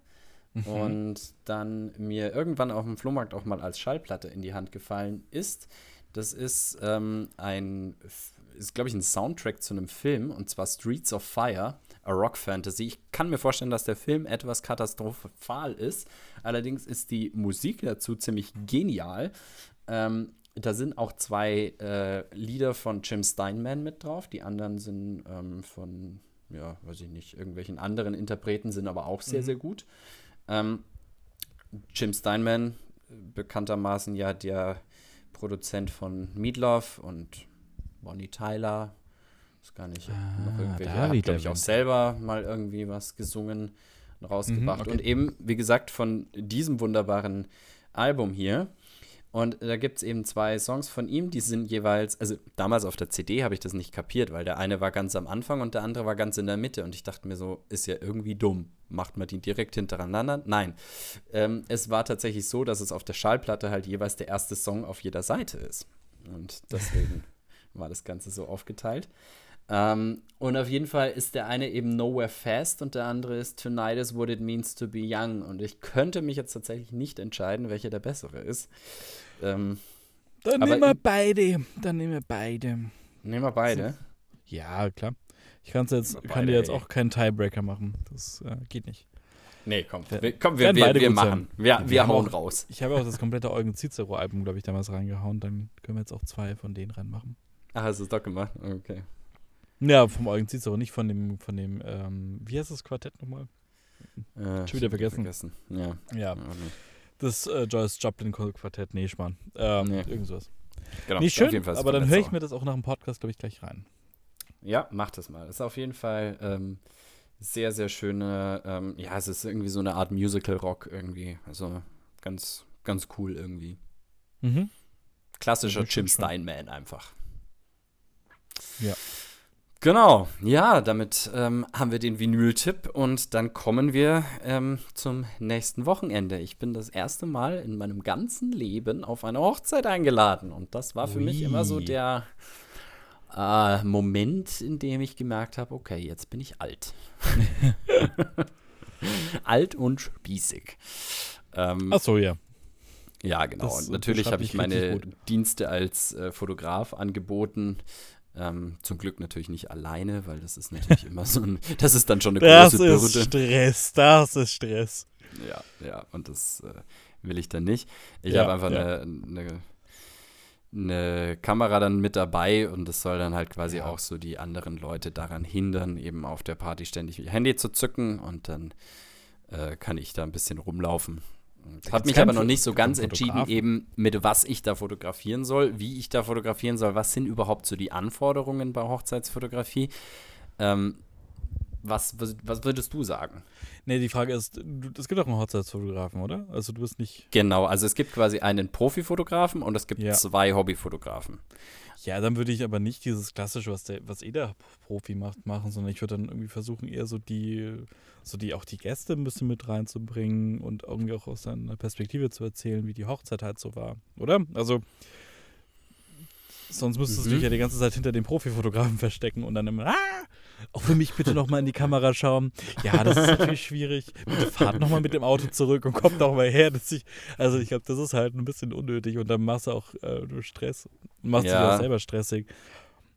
mhm. und dann mir irgendwann auf dem Flohmarkt auch mal als Schallplatte in die Hand gefallen ist. Das ist ähm, ein, ist glaube ich ein Soundtrack zu einem Film und zwar Streets of Fire, a Rock Fantasy. Ich kann mir vorstellen, dass der Film etwas katastrophal ist. Allerdings ist die Musik dazu ziemlich genial. Ähm, da sind auch zwei äh, Lieder von Jim Steinman mit drauf. Die anderen sind ähm, von, ja, weiß ich nicht, irgendwelchen anderen Interpreten, sind aber auch sehr, mhm. sehr gut. Ähm, Jim Steinman, bekanntermaßen ja der Produzent von Meatloaf und Bonnie Tyler. Ist gar nicht ah, noch irgendwelche. Da hat, glaube ich, auch selber mal irgendwie was gesungen und rausgebracht. Mhm, okay. Und eben, wie gesagt, von diesem wunderbaren Album hier. Und da gibt es eben zwei Songs von ihm, die sind jeweils, also damals auf der CD habe ich das nicht kapiert, weil der eine war ganz am Anfang und der andere war ganz in der Mitte. Und ich dachte mir so, ist ja irgendwie dumm. Macht man die direkt hintereinander? Nein. Ähm, es war tatsächlich so, dass es auf der Schallplatte halt jeweils der erste Song auf jeder Seite ist. Und deswegen war das Ganze so aufgeteilt. Ähm, und auf jeden Fall ist der eine eben Nowhere Fast und der andere ist Tonight is What It Means to Be Young. Und ich könnte mich jetzt tatsächlich nicht entscheiden, welcher der bessere ist. Ähm, Dann nehmen wir beide. Dann nehmen wir beide. Nehmen wir beide? Ja, klar. Ich kann's jetzt, beide, kann dir jetzt auch keinen Tiebreaker machen. Das äh, geht nicht. Nee, komm, wir, komm, wir, wir, wir machen. Wir, wir, hauen auch, raus. Ich habe auch das komplette Eugen Cicero-Album, glaube ich, damals reingehauen. Dann können wir jetzt auch zwei von denen reinmachen. Ach, hast du es doch gemacht? Okay. Ja, vom Eugen Cicero, nicht von dem, von dem, ähm, wie heißt das Quartett nochmal? Äh, Schon wieder vergessen. vergessen. Ja. Ja. Das äh, Joyce Joplin Quartett, nee, Schmarrn. Ähm, nee. Irgendwas. Genau, nicht schön, aber dann höre ich mir das auch nach dem Podcast, glaube ich, gleich rein. Ja, mach das mal. Das ist auf jeden Fall ähm, sehr, sehr schöne, ähm, ja, es ist irgendwie so eine Art Musical-Rock irgendwie. Also ganz, ganz cool irgendwie. Mhm. Klassischer Jim Steinman einfach. Ja. Genau, ja, damit ähm, haben wir den Vinyl-Tipp und dann kommen wir ähm, zum nächsten Wochenende. Ich bin das erste Mal in meinem ganzen Leben auf eine Hochzeit eingeladen und das war für Ui. mich immer so der äh, Moment, in dem ich gemerkt habe, okay, jetzt bin ich alt. alt und spießig. Ähm, Ach so, ja. Ja, genau. Das und natürlich habe ich meine Dienste als äh, Fotograf angeboten. Ähm, zum Glück natürlich nicht alleine, weil das ist natürlich immer so ein, das ist dann schon eine das große Bürde. Das ist Stress, das ist Stress. Ja, ja, und das äh, will ich dann nicht. Ich ja, habe einfach ja. eine, eine, eine, Kamera dann mit dabei und das soll dann halt quasi ja. auch so die anderen Leute daran hindern, eben auf der Party ständig ihr Handy zu zücken und dann äh, kann ich da ein bisschen rumlaufen ich habe mich aber noch nicht so ganz entschieden, eben mit was ich da fotografieren soll, wie ich da fotografieren soll, was sind überhaupt so die Anforderungen bei Hochzeitsfotografie. Ähm, was, was, was, würdest du sagen? Nee, die Frage ist, es gibt auch einen Hochzeitsfotografen, oder? Also du bist nicht. Genau, also es gibt quasi einen Profifotografen und es gibt ja. zwei Hobbyfotografen. Ja, dann würde ich aber nicht dieses klassische, was, der, was jeder Profi macht, machen, sondern ich würde dann irgendwie versuchen, eher so die, so die auch die Gäste ein bisschen mit reinzubringen und irgendwie auch aus seiner Perspektive zu erzählen, wie die Hochzeit halt so war, oder? Also sonst müsstest mhm. du dich ja die ganze Zeit hinter den Profifotografen verstecken und dann immer, ah, auch für mich bitte nochmal in die Kamera schauen. Ja, das ist natürlich schwierig. Bitte fahrt nochmal mit dem Auto zurück und kommt doch mal her. Dass ich, also ich glaube, das ist halt ein bisschen unnötig und dann machst du auch äh, Stress. Machst ja. dich auch selber stressig.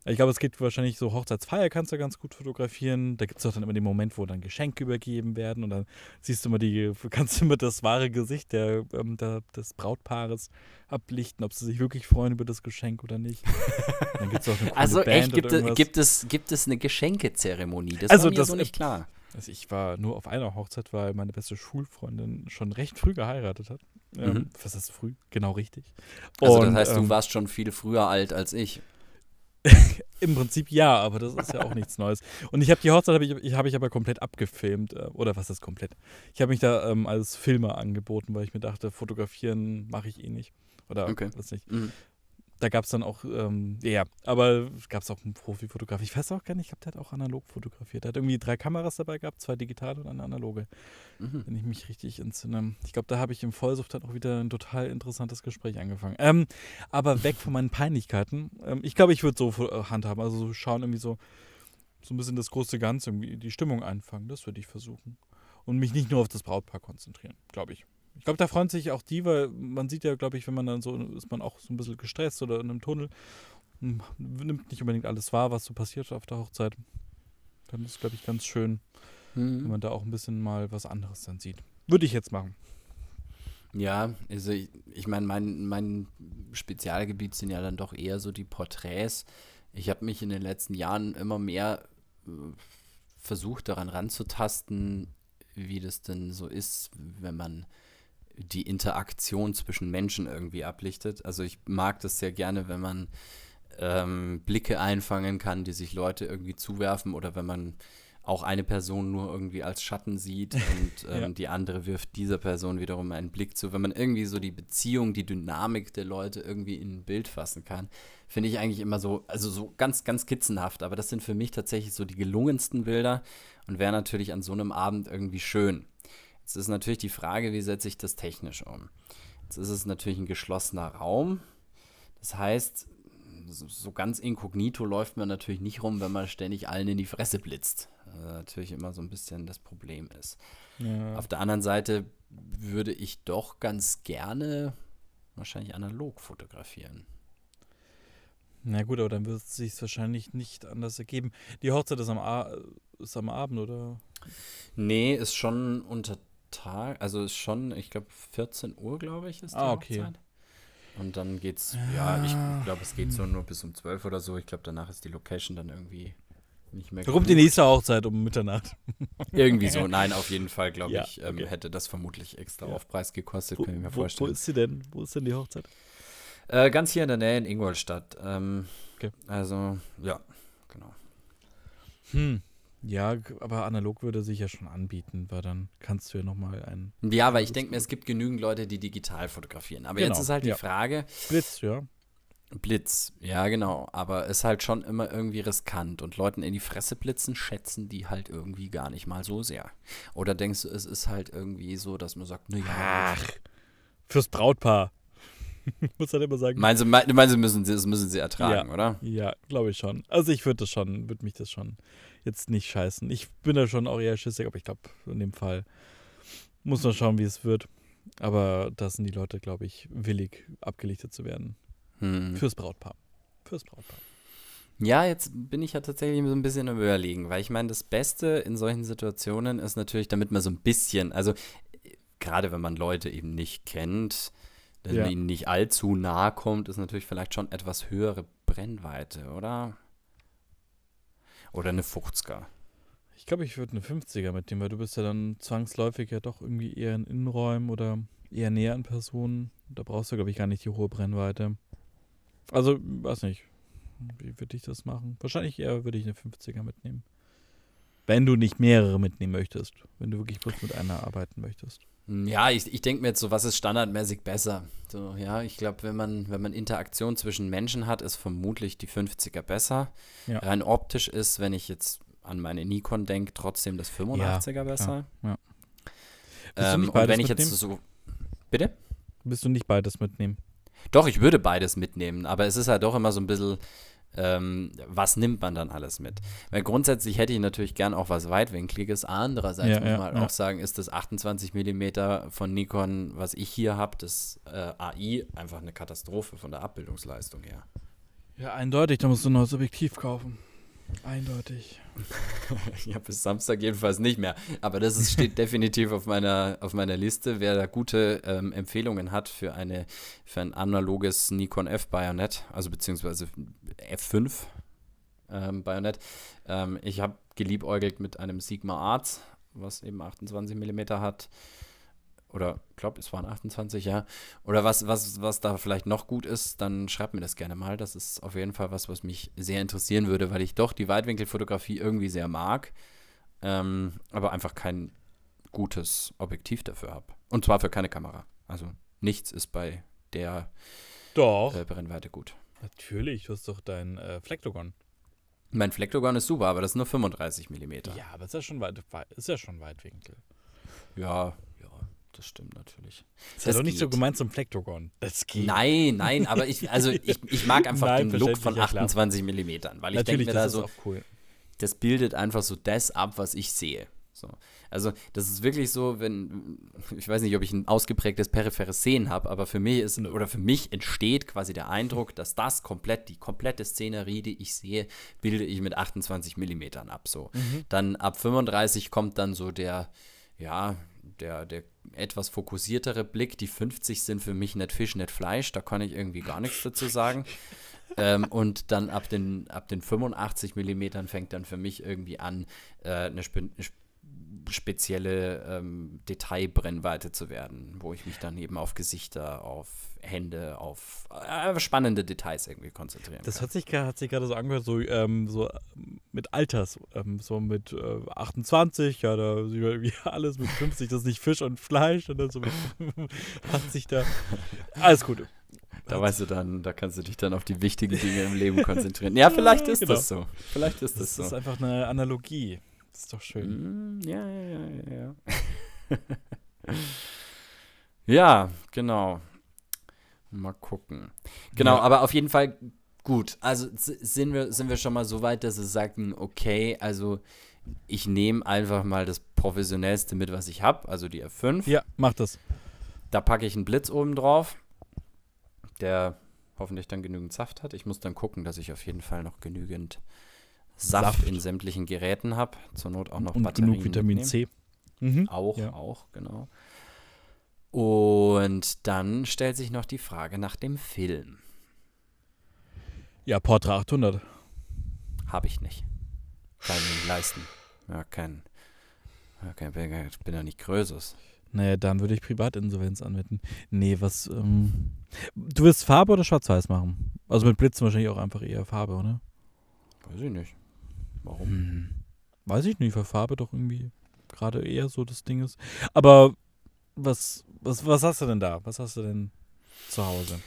Ich glaube, es geht wahrscheinlich so, Hochzeitsfeier kannst du ganz gut fotografieren. Da gibt es auch dann immer den Moment, wo dann Geschenke übergeben werden und dann siehst du immer die, kannst du immer das wahre Gesicht der, ähm, der, des Brautpaares ablichten, ob sie sich wirklich freuen über das Geschenk oder nicht. dann gibt's auch eine also Band echt, gibt, es, gibt, es, gibt es eine Geschenkezeremonie? Das also war mir das, so nicht klar. Also ich war nur auf einer Hochzeit, weil meine beste Schulfreundin schon recht früh geheiratet hat. Ähm, mhm. Was ist früh? Genau richtig. Also und, das heißt, ähm, du warst schon viel früher alt als ich. Im Prinzip ja, aber das ist ja auch nichts Neues. Und ich habe die Hochzeit habe ich, hab ich aber komplett abgefilmt. Äh, oder was ist komplett? Ich habe mich da ähm, als Filmer angeboten, weil ich mir dachte, fotografieren mache ich eh nicht. Oder okay. was nicht. Mhm da gab es dann auch, ähm, ja, aber gab es auch einen Profifotograf. Ich weiß auch gar nicht, ich glaube, der hat auch analog fotografiert. Der hat irgendwie drei Kameras dabei gehabt, zwei digitale und eine analoge. Mhm. Wenn ich mich richtig entsinne. Ich glaube, da habe ich im Vollsucht dann auch wieder ein total interessantes Gespräch angefangen. Ähm, aber weg von meinen Peinlichkeiten. Ähm, ich glaube, ich würde so äh, handhaben, also so schauen, irgendwie so, so ein bisschen das große Ganze, irgendwie die Stimmung einfangen. Das würde ich versuchen. Und mich nicht nur auf das Brautpaar konzentrieren, glaube ich. Ich glaube, da freuen sich auch die, weil man sieht ja, glaube ich, wenn man dann so ist man auch so ein bisschen gestresst oder in einem Tunnel, hm, nimmt nicht unbedingt alles wahr, was so passiert auf der Hochzeit. Dann ist es, glaube ich, ganz schön, mhm. wenn man da auch ein bisschen mal was anderes dann sieht. Würde ich jetzt machen. Ja, also ich, ich meine, mein, mein Spezialgebiet sind ja dann doch eher so die Porträts. Ich habe mich in den letzten Jahren immer mehr äh, versucht, daran ranzutasten, wie das denn so ist, wenn man die Interaktion zwischen Menschen irgendwie ablichtet. Also ich mag das sehr gerne, wenn man ähm, Blicke einfangen kann, die sich Leute irgendwie zuwerfen oder wenn man auch eine Person nur irgendwie als Schatten sieht und ähm, ja. die andere wirft dieser Person wiederum einen Blick zu. Wenn man irgendwie so die Beziehung, die Dynamik der Leute irgendwie in ein Bild fassen kann, finde ich eigentlich immer so, also so ganz, ganz skizzenhaft. Aber das sind für mich tatsächlich so die gelungensten Bilder und wäre natürlich an so einem Abend irgendwie schön. Jetzt ist natürlich die Frage, wie setze ich das technisch um? Jetzt ist es natürlich ein geschlossener Raum. Das heißt, so ganz inkognito läuft man natürlich nicht rum, wenn man ständig allen in die Fresse blitzt. Das natürlich immer so ein bisschen das Problem ist. Ja. Auf der anderen Seite würde ich doch ganz gerne wahrscheinlich analog fotografieren. Na gut, aber dann wird es sich wahrscheinlich nicht anders ergeben. Die Hochzeit ist am, ist am Abend, oder? Nee, ist schon unter Tag, also ist schon, ich glaube 14 Uhr, glaube ich, ist die ah, okay. Hochzeit. Und dann geht's, ja, ja ich glaube, es geht so nur bis um 12 oder so. Ich glaube, danach ist die Location dann irgendwie nicht mehr. Kommt die nächste Hochzeit um Mitternacht. Irgendwie so. Nein, auf jeden Fall, glaube ja, ich, ähm, okay. hätte das vermutlich extra ja. Aufpreis gekostet, wo, kann ich mir vorstellen. Wo, wo ist sie denn? Wo ist denn die Hochzeit? Äh, ganz hier in der Nähe in Ingolstadt. Ähm, okay. Also, ja, genau. Hm. Ja, aber analog würde sich ja schon anbieten, weil dann kannst du ja nochmal ein. Ja, weil ich denke mir, es gibt genügend Leute, die digital fotografieren. Aber genau, jetzt ist halt die ja. Frage. Blitz, ja. Blitz, ja, genau. Aber ist halt schon immer irgendwie riskant. Und Leuten in die Fresse blitzen, schätzen die halt irgendwie gar nicht mal so sehr. Oder denkst du, es ist halt irgendwie so, dass man sagt, naja. Ach, fürs Brautpaar. Muss halt immer sagen. Meinst du, meinst du müssen sie, das müssen sie ertragen, ja, oder? Ja, glaube ich schon. Also ich würde das schon, würde mich das schon jetzt nicht scheißen. Ich bin da schon auch eher schissig, aber ich glaube, in dem Fall muss man schauen, wie es wird. Aber da sind die Leute, glaube ich, willig, abgelichtet zu werden. Hm. Fürs Brautpaar. Fürs Brautpaar. Ja, jetzt bin ich ja tatsächlich so ein bisschen am Überlegen, weil ich meine, das Beste in solchen Situationen ist natürlich, damit man so ein bisschen, also gerade wenn man Leute eben nicht kennt, dass ja. man ihnen nicht allzu nahe kommt, ist natürlich vielleicht schon etwas höhere Brennweite, oder? Oder eine 50er? Ich glaube, ich würde eine 50er mitnehmen, weil du bist ja dann zwangsläufig ja doch irgendwie eher in Innenräumen oder eher näher an Personen. Da brauchst du, glaube ich, gar nicht die hohe Brennweite. Also, weiß nicht. Wie würde ich das machen? Wahrscheinlich eher würde ich eine 50er mitnehmen. Wenn du nicht mehrere mitnehmen möchtest. Wenn du wirklich bloß mit einer arbeiten möchtest. Ja, ich, ich denke mir jetzt so, was ist standardmäßig besser? So, ja, ich glaube, wenn man, wenn man Interaktion zwischen Menschen hat, ist vermutlich die 50er besser. Ja. Rein optisch ist, wenn ich jetzt an meine Nikon denke, trotzdem das 85er ja, besser. Ja. Ähm, und wenn ich mitnehmen? jetzt so. Bitte? Bist du nicht beides mitnehmen? Doch, ich würde beides mitnehmen, aber es ist halt doch immer so ein bisschen ähm, was nimmt man dann alles mit? Weil grundsätzlich hätte ich natürlich gern auch was Weitwinkliges. Andererseits ja, muss man halt ja. auch sagen, ist das 28 mm von Nikon, was ich hier habe, das äh, AI, einfach eine Katastrophe von der Abbildungsleistung her. Ja, eindeutig, da musst du ein neues Objektiv kaufen. Eindeutig. ja, bis Samstag jedenfalls nicht mehr. Aber das ist, steht definitiv auf meiner, auf meiner Liste. Wer da gute ähm, Empfehlungen hat für, eine, für ein analoges Nikon F Bayonet, also beziehungsweise F5 ähm, Bayonet. Ähm, ich habe geliebäugelt mit einem Sigma Arts, was eben 28 mm hat oder ich glaube, es waren 28, ja. Oder was, was, was da vielleicht noch gut ist, dann schreibt mir das gerne mal. Das ist auf jeden Fall was, was mich sehr interessieren würde, weil ich doch die Weitwinkelfotografie irgendwie sehr mag, ähm, aber einfach kein gutes Objektiv dafür habe. Und zwar für keine Kamera. Also nichts ist bei der doch. Äh, Brennweite gut. Natürlich, du hast doch dein äh, Flektogon. Mein Flektogon ist super, aber das ist nur 35 mm. Ja, aber ist ja schon, weit, ist ja schon Weitwinkel. Ja, das stimmt natürlich. Das ist ja doch nicht so gemeint zum Flektogon. Das geht. Nein, nein, aber ich, also ich, ich mag einfach nein, den Look von 28 mm, weil ich denke mir da so, cool. das bildet einfach so das ab, was ich sehe. So. Also, das ist wirklich so, wenn, ich weiß nicht, ob ich ein ausgeprägtes peripheres Sehen habe, aber für mich ist, oder für mich entsteht quasi der Eindruck, dass das komplett, die komplette Szenerie, die ich sehe, bilde ich mit 28 Millimetern ab. So. Mhm. Dann ab 35 kommt dann so der, ja, der, der etwas fokussiertere Blick. Die 50 sind für mich nicht Fisch, nicht Fleisch. Da kann ich irgendwie gar nichts dazu sagen. ähm, und dann ab den, ab den 85 Millimetern fängt dann für mich irgendwie an, äh, eine, eine spezielle ähm, Detailbrennweite zu werden, wo ich mich dann eben auf Gesichter, auf Hände, auf äh, spannende Details irgendwie konzentrieren das kann. Das hat sich, hat sich gerade so angehört, so, ähm, so mit Alters, ähm, so mit äh, 28, ja, da sieht man irgendwie alles mit 50, das ist nicht Fisch und Fleisch und dann so mit 80 da. Alles Gute. Da weißt du dann, da kannst du dich dann auf die wichtigen Dinge im Leben konzentrieren. Ja, vielleicht ist genau. das so. Vielleicht ist das, das so. Das ist einfach eine Analogie. Das ist doch schön. Mm, ja, ja, ja, ja. ja, genau. Mal gucken. Genau, ja. aber auf jeden Fall gut. Also sind wir, sind wir schon mal so weit, dass sie sagen, okay, also ich nehme einfach mal das professionellste mit, was ich habe, also die F5. Ja, mach das. Da packe ich einen Blitz oben drauf, der hoffentlich dann genügend Saft hat. Ich muss dann gucken, dass ich auf jeden Fall noch genügend Saft, Saft. in sämtlichen Geräten habe. Zur Not auch noch und Batterien. genug Vitamin mitnehmen. C. Mhm. Auch, ja. auch, genau. Und dann stellt sich noch die Frage nach dem Film. Ja, Portra 800. Habe ich nicht. Kann ich nicht leisten. Ja, kein, ich bin ja nicht Größeres. Naja, dann würde ich Privatinsolvenz anmelden. Nee, was, ähm, du willst Farbe oder Schwarz-Weiß machen? Also mit Blitzen wahrscheinlich auch einfach eher Farbe, oder? Weiß ich nicht. Warum? Hm. Weiß ich nicht, weil Farbe doch irgendwie gerade eher so das Ding ist. Aber was, was, was hast du denn da? Was hast du denn zu Hause?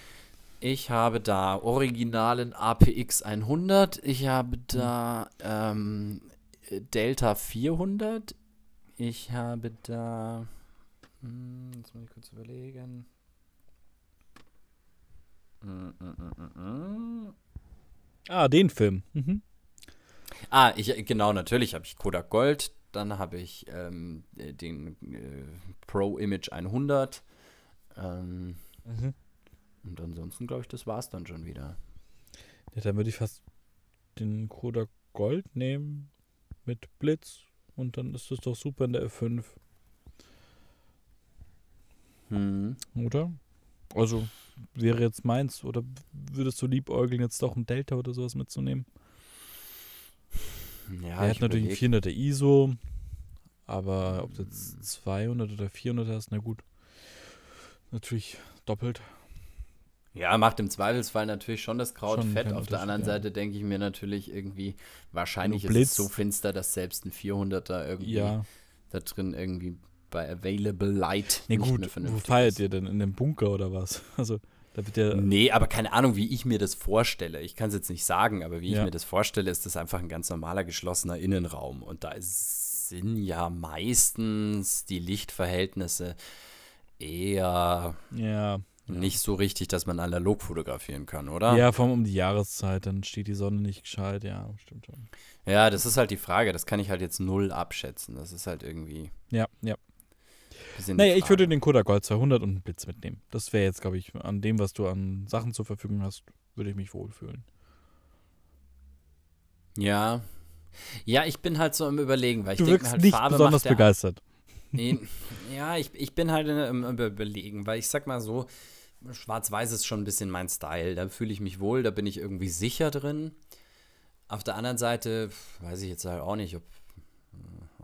Ich habe da originalen APX 100. Ich habe da ähm, Delta 400. Ich habe da. Hm, jetzt muss ich kurz überlegen. Mm, mm, ah, den Film. Mhm. Ah, ich, genau, natürlich habe ich Kodak Gold, dann habe ich ähm, den äh, Pro Image 100. Ähm, mhm. Und ansonsten glaube ich, das war es dann schon wieder. Ja, dann würde ich fast den Kodak Gold nehmen mit Blitz und dann ist das doch super in der F5. Hm. Oder? Also wäre jetzt meins. Oder würdest du liebäugeln, jetzt doch ein Delta oder sowas mitzunehmen? Ja, er hat natürlich ein 400er ISO, aber ob du jetzt 200 oder 400 hast, na gut. Natürlich doppelt. Ja, macht im Zweifelsfall natürlich schon das Kraut schon fett. Auf der anderen ja. Seite denke ich mir natürlich irgendwie, wahrscheinlich ist es so finster, dass selbst ein 400er irgendwie ja. da drin irgendwie bei Available Light nee, nicht gut, mehr vernünftig Wo feiert ist. ihr denn? In dem Bunker oder was? Also, da wird ja Nee, aber keine Ahnung, wie ich mir das vorstelle. Ich kann es jetzt nicht sagen, aber wie ja. ich mir das vorstelle, ist das einfach ein ganz normaler geschlossener Innenraum. Und da sind ja meistens die Lichtverhältnisse eher ja nicht so richtig, dass man analog fotografieren kann, oder? Ja, vor allem um die Jahreszeit, dann steht die Sonne nicht gescheit, ja, stimmt schon. Ja, das ist halt die Frage, das kann ich halt jetzt null abschätzen. Das ist halt irgendwie. Ja, ja. Naja, ich würde den Kodak Gold 200 und einen Blitz mitnehmen. Das wäre jetzt, glaube ich, an dem, was du an Sachen zur Verfügung hast, würde ich mich wohlfühlen. Ja. Ja, ich bin halt so im Überlegen, weil ich denke halt, nicht Farbe besonders begeistert. Nee, ja, ich, ich bin halt im Überlegen, weil ich sag mal so, Schwarz-Weiß ist schon ein bisschen mein Style. Da fühle ich mich wohl, da bin ich irgendwie sicher drin. Auf der anderen Seite weiß ich jetzt halt auch nicht, ob,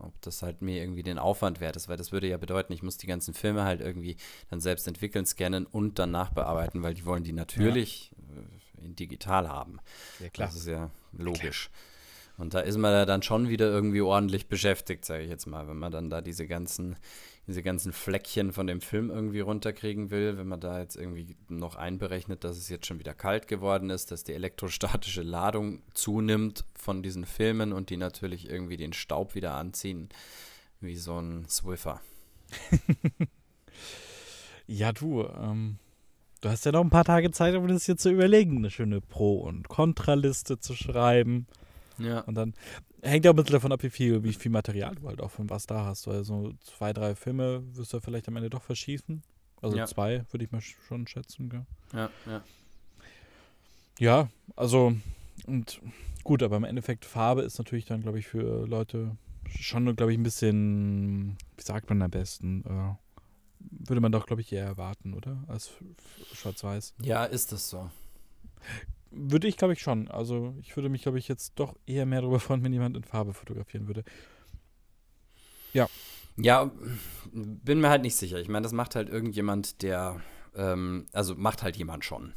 ob das halt mir irgendwie den Aufwand wert ist, weil das würde ja bedeuten, ich muss die ganzen Filme halt irgendwie dann selbst entwickeln, scannen und dann nachbearbeiten, weil die wollen die natürlich ja. Äh, in digital haben. Ja, klar. Das ist ja logisch. Ja, und da ist man ja dann schon wieder irgendwie ordentlich beschäftigt, sage ich jetzt mal, wenn man dann da diese ganzen, diese ganzen Fleckchen von dem Film irgendwie runterkriegen will, wenn man da jetzt irgendwie noch einberechnet, dass es jetzt schon wieder kalt geworden ist, dass die elektrostatische Ladung zunimmt von diesen Filmen und die natürlich irgendwie den Staub wieder anziehen, wie so ein Swiffer. ja, du, ähm, du hast ja noch ein paar Tage Zeit, um das hier zu überlegen, eine schöne Pro- und Kontraliste zu schreiben. Ja. Und dann hängt ja ein bisschen davon ab, wie viel, wie viel Material du halt auch von was da hast. Weil so zwei, drei Filme wirst du vielleicht am Ende doch verschießen. Also ja. zwei, würde ich mal schon schätzen. Gell? Ja, ja. Ja, also, und gut, aber im Endeffekt Farbe ist natürlich dann, glaube ich, für Leute schon, glaube ich, ein bisschen, wie sagt man am besten, äh, würde man doch, glaube ich, eher erwarten, oder? Als schwarz-weiß. Ja, ist das so. Würde ich, glaube ich, schon. Also ich würde mich, glaube ich, jetzt doch eher mehr darüber freuen, wenn jemand in Farbe fotografieren würde. Ja. Ja, bin mir halt nicht sicher. Ich meine, das macht halt irgendjemand, der, ähm, also macht halt jemand schon.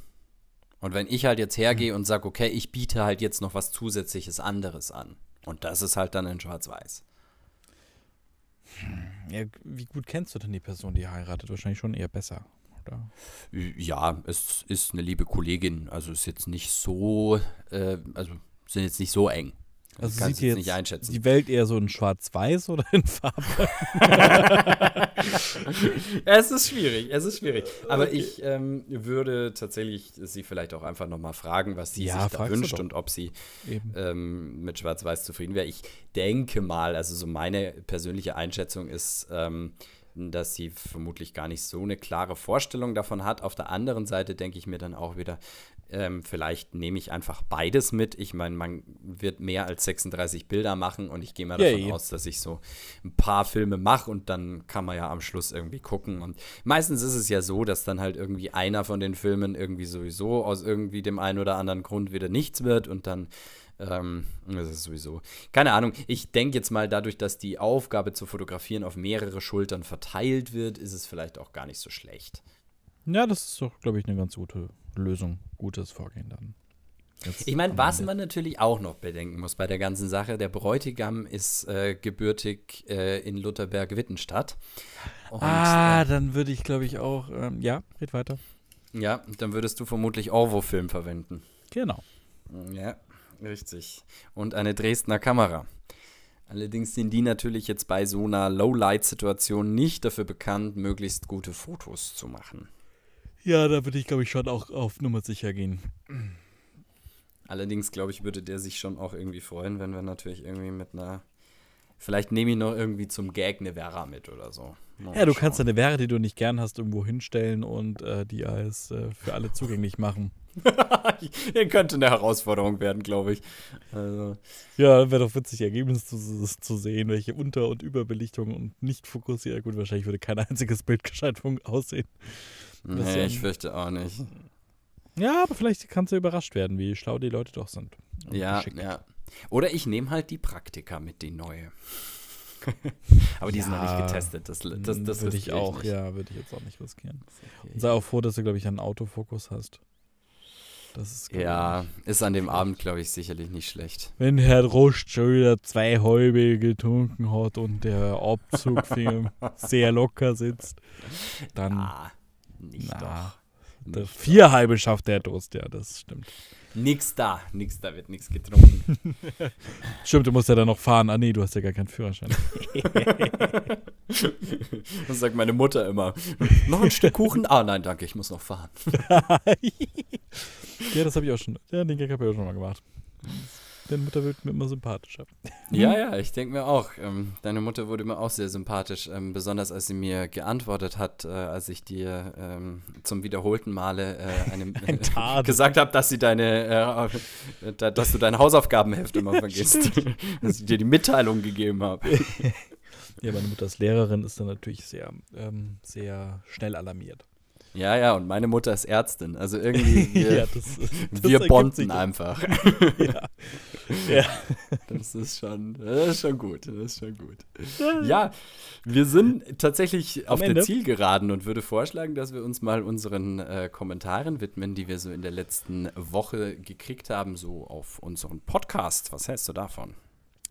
Und wenn ich halt jetzt hergehe mhm. und sage, okay, ich biete halt jetzt noch was zusätzliches anderes an. Und das ist halt dann in Schwarz-Weiß. Ja, wie gut kennst du denn die Person, die heiratet? Wahrscheinlich schon eher besser oder? Ja, es ist eine liebe Kollegin. Also ist jetzt nicht so, äh, also sind jetzt nicht so eng. Also kannst sieht jetzt nicht einschätzen. die Welt eher so in Schwarz-Weiß oder in Farbe? es ist schwierig, es ist schwierig. Aber okay. ich ähm, würde tatsächlich sie vielleicht auch einfach nochmal fragen, was sie ja, sich da wünscht und ob sie ähm, mit Schwarz-Weiß zufrieden wäre. Ich denke mal, also so meine persönliche Einschätzung ist, ähm, dass sie vermutlich gar nicht so eine klare Vorstellung davon hat. Auf der anderen Seite denke ich mir dann auch wieder, ähm, vielleicht nehme ich einfach beides mit. Ich meine, man wird mehr als 36 Bilder machen und ich gehe mal davon yeah, aus, dass ich so ein paar Filme mache und dann kann man ja am Schluss irgendwie gucken. Und meistens ist es ja so, dass dann halt irgendwie einer von den Filmen irgendwie sowieso aus irgendwie dem einen oder anderen Grund wieder nichts wird und dann ähm, das ist sowieso. Keine Ahnung. Ich denke jetzt mal, dadurch, dass die Aufgabe zu fotografieren auf mehrere Schultern verteilt wird, ist es vielleicht auch gar nicht so schlecht. Ja, das ist doch, glaube ich, eine ganz gute Lösung. Gutes Vorgehen dann. Jetzt ich meine, was man natürlich auch noch bedenken muss bei der ganzen Sache, der Bräutigam ist äh, gebürtig äh, in Lutherberg-Wittenstadt. ah, äh, dann würde ich, glaube ich, auch, ähm, ja, red weiter. Ja, dann würdest du vermutlich Orwo-Film verwenden. Genau. Ja, Richtig. Und eine Dresdner Kamera. Allerdings sind die natürlich jetzt bei so einer Low-Light-Situation nicht dafür bekannt, möglichst gute Fotos zu machen. Ja, da würde ich, glaube ich, schon auch auf Nummer sicher gehen. Allerdings, glaube ich, würde der sich schon auch irgendwie freuen, wenn wir natürlich irgendwie mit einer. Vielleicht nehme ich noch irgendwie zum Gag eine Vera mit oder so. Ja, du schauen. kannst eine Vera, die du nicht gern hast, irgendwo hinstellen und äh, die als äh, für alle zugänglich machen. Hier könnte eine Herausforderung werden, glaube ich. Also. Ja, wäre doch witzig, Ergebnis zu, zu, sehen, welche Unter- und Überbelichtung und nicht fokussiert. Gut, wahrscheinlich würde kein einziges Bild gescheit aussehen. Nee, ich fürchte auch nicht. Ja, aber vielleicht kannst du überrascht werden, wie schlau die Leute doch sind. Ja, ja. Oder ich nehme halt die Praktika mit, die neue. Aber die ja, sind noch nicht getestet. Das, das, das würde ich auch, ich ja, würde ich jetzt auch nicht riskieren. Okay. Und sei auch froh, dass du, glaube ich, einen Autofokus hast. Ist ja, ist an dem Abend, glaube ich, sicherlich nicht schlecht. Wenn Herr Rost schon wieder zwei halbe getrunken hat und der Abzug sehr locker sitzt, dann. Na, nicht na, doch. vier halbe schafft der Durst, ja, das stimmt. Nix da, nix da wird nichts getrunken. Stimmt, du musst ja dann noch fahren. Ah nee, du hast ja gar keinen Führerschein. das sagt meine Mutter immer. Noch ein Stück Kuchen? Ah nein, danke, ich muss noch fahren. ja, das habe ich auch schon. Ja, den Gag habe ich auch schon mal gemacht. Deine Mutter wird mir immer sympathischer. Ja, ja, ich denke mir auch. Ähm, deine Mutter wurde mir auch sehr sympathisch, ähm, besonders als sie mir geantwortet hat, äh, als ich dir ähm, zum wiederholten Male äh, eine, Ein gesagt habe, dass sie deine, äh, dass du dein Hausaufgabenheft immer vergisst. dass ich dir die Mitteilung gegeben habe. ja, meine Mutter als Lehrerin ist dann natürlich sehr, ähm, sehr schnell alarmiert. Ja, ja, und meine Mutter ist Ärztin. Also irgendwie, wir, ja, das, das wir bonden einfach. ja. ja. Das ist schon, das ist schon gut. Das ist schon gut. Ja, wir sind tatsächlich auf der Zielgeraden und würde vorschlagen, dass wir uns mal unseren äh, Kommentaren widmen, die wir so in der letzten Woche gekriegt haben, so auf unseren Podcast. Was hältst du davon?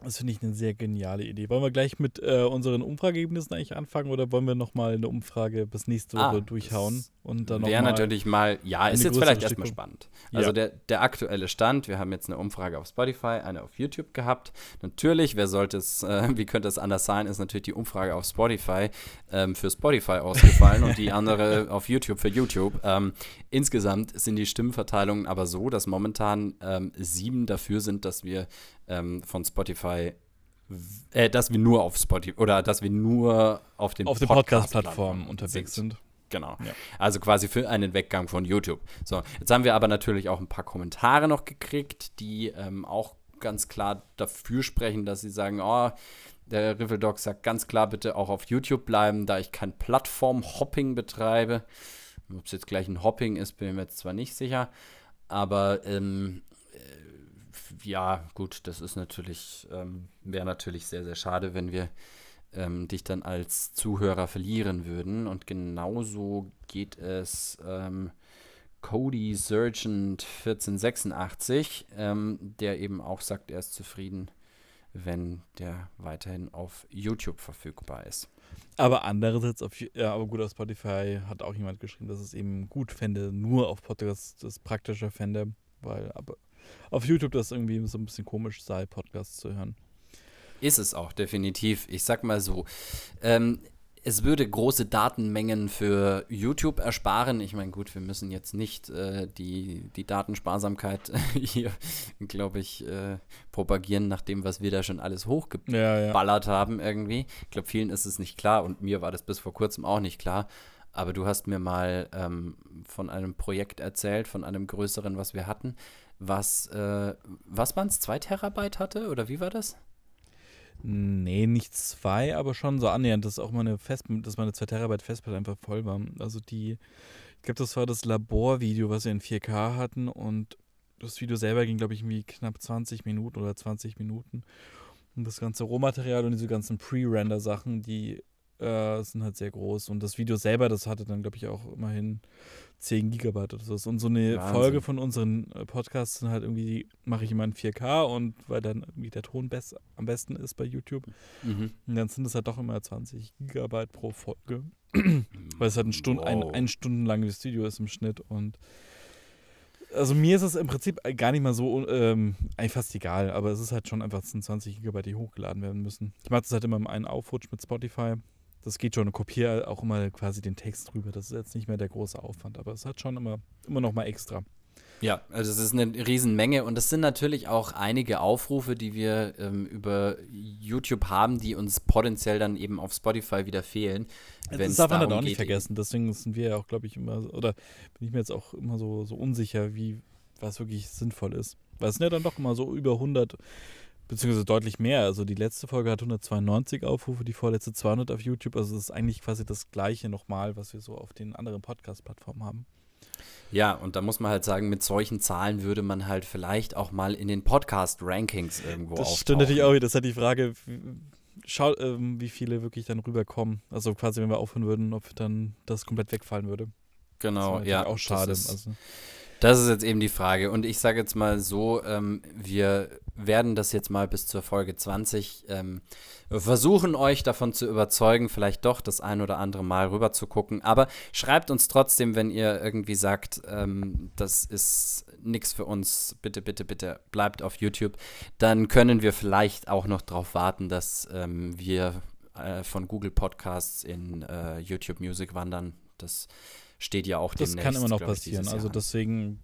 Das finde ich eine sehr geniale Idee. Wollen wir gleich mit äh, unseren Umfrageergebnissen eigentlich anfangen oder wollen wir nochmal eine Umfrage bis nächste Woche ah, durchhauen? Und dann Wäre natürlich mal, ja, ist jetzt vielleicht erstmal spannend. Also ja. der, der aktuelle Stand, wir haben jetzt eine Umfrage auf Spotify, eine auf YouTube gehabt. Natürlich, wer sollte es, äh, wie könnte es anders sein, ist natürlich die Umfrage auf Spotify ähm, für Spotify ausgefallen und die andere auf YouTube für YouTube. Ähm, insgesamt sind die Stimmenverteilungen aber so, dass momentan ähm, sieben dafür sind, dass wir ähm, von Spotify äh, dass wir nur auf Spotify oder dass wir nur auf den, auf den Podcast-Plattformen Podcast unterwegs sind. sind. Genau. Ja. Also quasi für einen Weggang von YouTube. So, jetzt haben wir aber natürlich auch ein paar Kommentare noch gekriegt, die ähm, auch ganz klar dafür sprechen, dass sie sagen, oh, der Riffeldog sagt ganz klar, bitte auch auf YouTube bleiben, da ich kein Plattform-Hopping betreibe. Ob es jetzt gleich ein Hopping ist, bin ich mir jetzt zwar nicht sicher, aber ähm, äh, ja, gut, das ist natürlich, ähm, wäre natürlich sehr, sehr schade, wenn wir ähm, dich dann als Zuhörer verlieren würden. Und genauso geht es ähm, Cody Sergeant 1486, ähm, der eben auch sagt, er ist zufrieden, wenn der weiterhin auf YouTube verfügbar ist. Aber andererseits, auf, ja, aber gut, auf Spotify hat auch jemand geschrieben, dass es eben gut fände, nur auf Podcast das praktischer fände, weil aber auf YouTube das irgendwie so ein bisschen komisch sei, Podcasts zu hören. Ist es auch, definitiv. Ich sag mal so, ähm, es würde große Datenmengen für YouTube ersparen. Ich meine, gut, wir müssen jetzt nicht äh, die, die Datensparsamkeit hier, glaube ich, äh, propagieren, nach dem, was wir da schon alles hochgeballert ja, ja. haben irgendwie. Ich glaube, vielen ist es nicht klar und mir war das bis vor kurzem auch nicht klar. Aber du hast mir mal ähm, von einem Projekt erzählt, von einem größeren, was wir hatten, was, äh, was waren es, zwei Terabyte hatte oder wie war das? Nee, nicht zwei, aber schon so annähernd, dass auch meine Fest dass meine 2 Terabyte Festplatte einfach voll war. Also die, ich glaube, das war das Laborvideo, was wir in 4K hatten und das Video selber ging, glaube ich, irgendwie knapp 20 Minuten oder 20 Minuten. Und das ganze Rohmaterial und diese ganzen Pre-Render-Sachen, die äh, sind halt sehr groß. Und das Video selber, das hatte dann, glaube ich, auch immerhin 10 Gigabyte oder so. Und so eine Wahnsinn. Folge von unseren äh, Podcasts sind halt irgendwie, mache ich immer in 4K und weil dann irgendwie der Ton best, am besten ist bei YouTube. Mhm. Und dann sind es halt doch immer 20 Gigabyte pro Folge. weil es halt ein, Stund, wow. ein, ein Stunden langes Video ist im Schnitt und also mir ist es im Prinzip gar nicht mal so, ähm, eigentlich fast egal, aber es ist halt schon einfach, es sind 20 Gigabyte, die hochgeladen werden müssen. Ich mache das halt immer im einen Aufrutsch mit Spotify das geht schon. Kopiere auch immer quasi den Text drüber. Das ist jetzt nicht mehr der große Aufwand, aber es hat schon immer, immer noch mal extra. Ja, also es ist eine Riesenmenge und es sind natürlich auch einige Aufrufe, die wir ähm, über YouTube haben, die uns potenziell dann eben auf Spotify wieder fehlen. Das darf man halt auch nicht vergessen. Deswegen sind wir ja auch, glaube ich, immer, oder bin ich mir jetzt auch immer so, so unsicher, wie was wirklich sinnvoll ist. Weil es sind ja dann doch immer so über 100 beziehungsweise deutlich mehr. Also die letzte Folge hat 192 Aufrufe, die vorletzte 200 auf YouTube. Also es ist eigentlich quasi das gleiche nochmal, was wir so auf den anderen Podcast-Plattformen haben. Ja, und da muss man halt sagen, mit solchen Zahlen würde man halt vielleicht auch mal in den Podcast-Rankings irgendwo Das stimmt natürlich auch. Das ist halt die Frage, schau, ähm, wie viele wirklich dann rüberkommen. Also quasi, wenn wir aufhören würden, ob dann das komplett wegfallen würde. Genau, ja. Auch schade. Das ist, also. das ist jetzt eben die Frage. Und ich sage jetzt mal so, ähm, wir werden das jetzt mal bis zur Folge 20 ähm, versuchen, euch davon zu überzeugen, vielleicht doch das ein oder andere Mal rüber zu gucken. Aber schreibt uns trotzdem, wenn ihr irgendwie sagt, ähm, das ist nichts für uns, bitte, bitte, bitte bleibt auf YouTube. Dann können wir vielleicht auch noch darauf warten, dass ähm, wir äh, von Google Podcasts in äh, YouTube Music wandern. Das steht ja auch das demnächst. Das kann immer noch passieren. Also deswegen,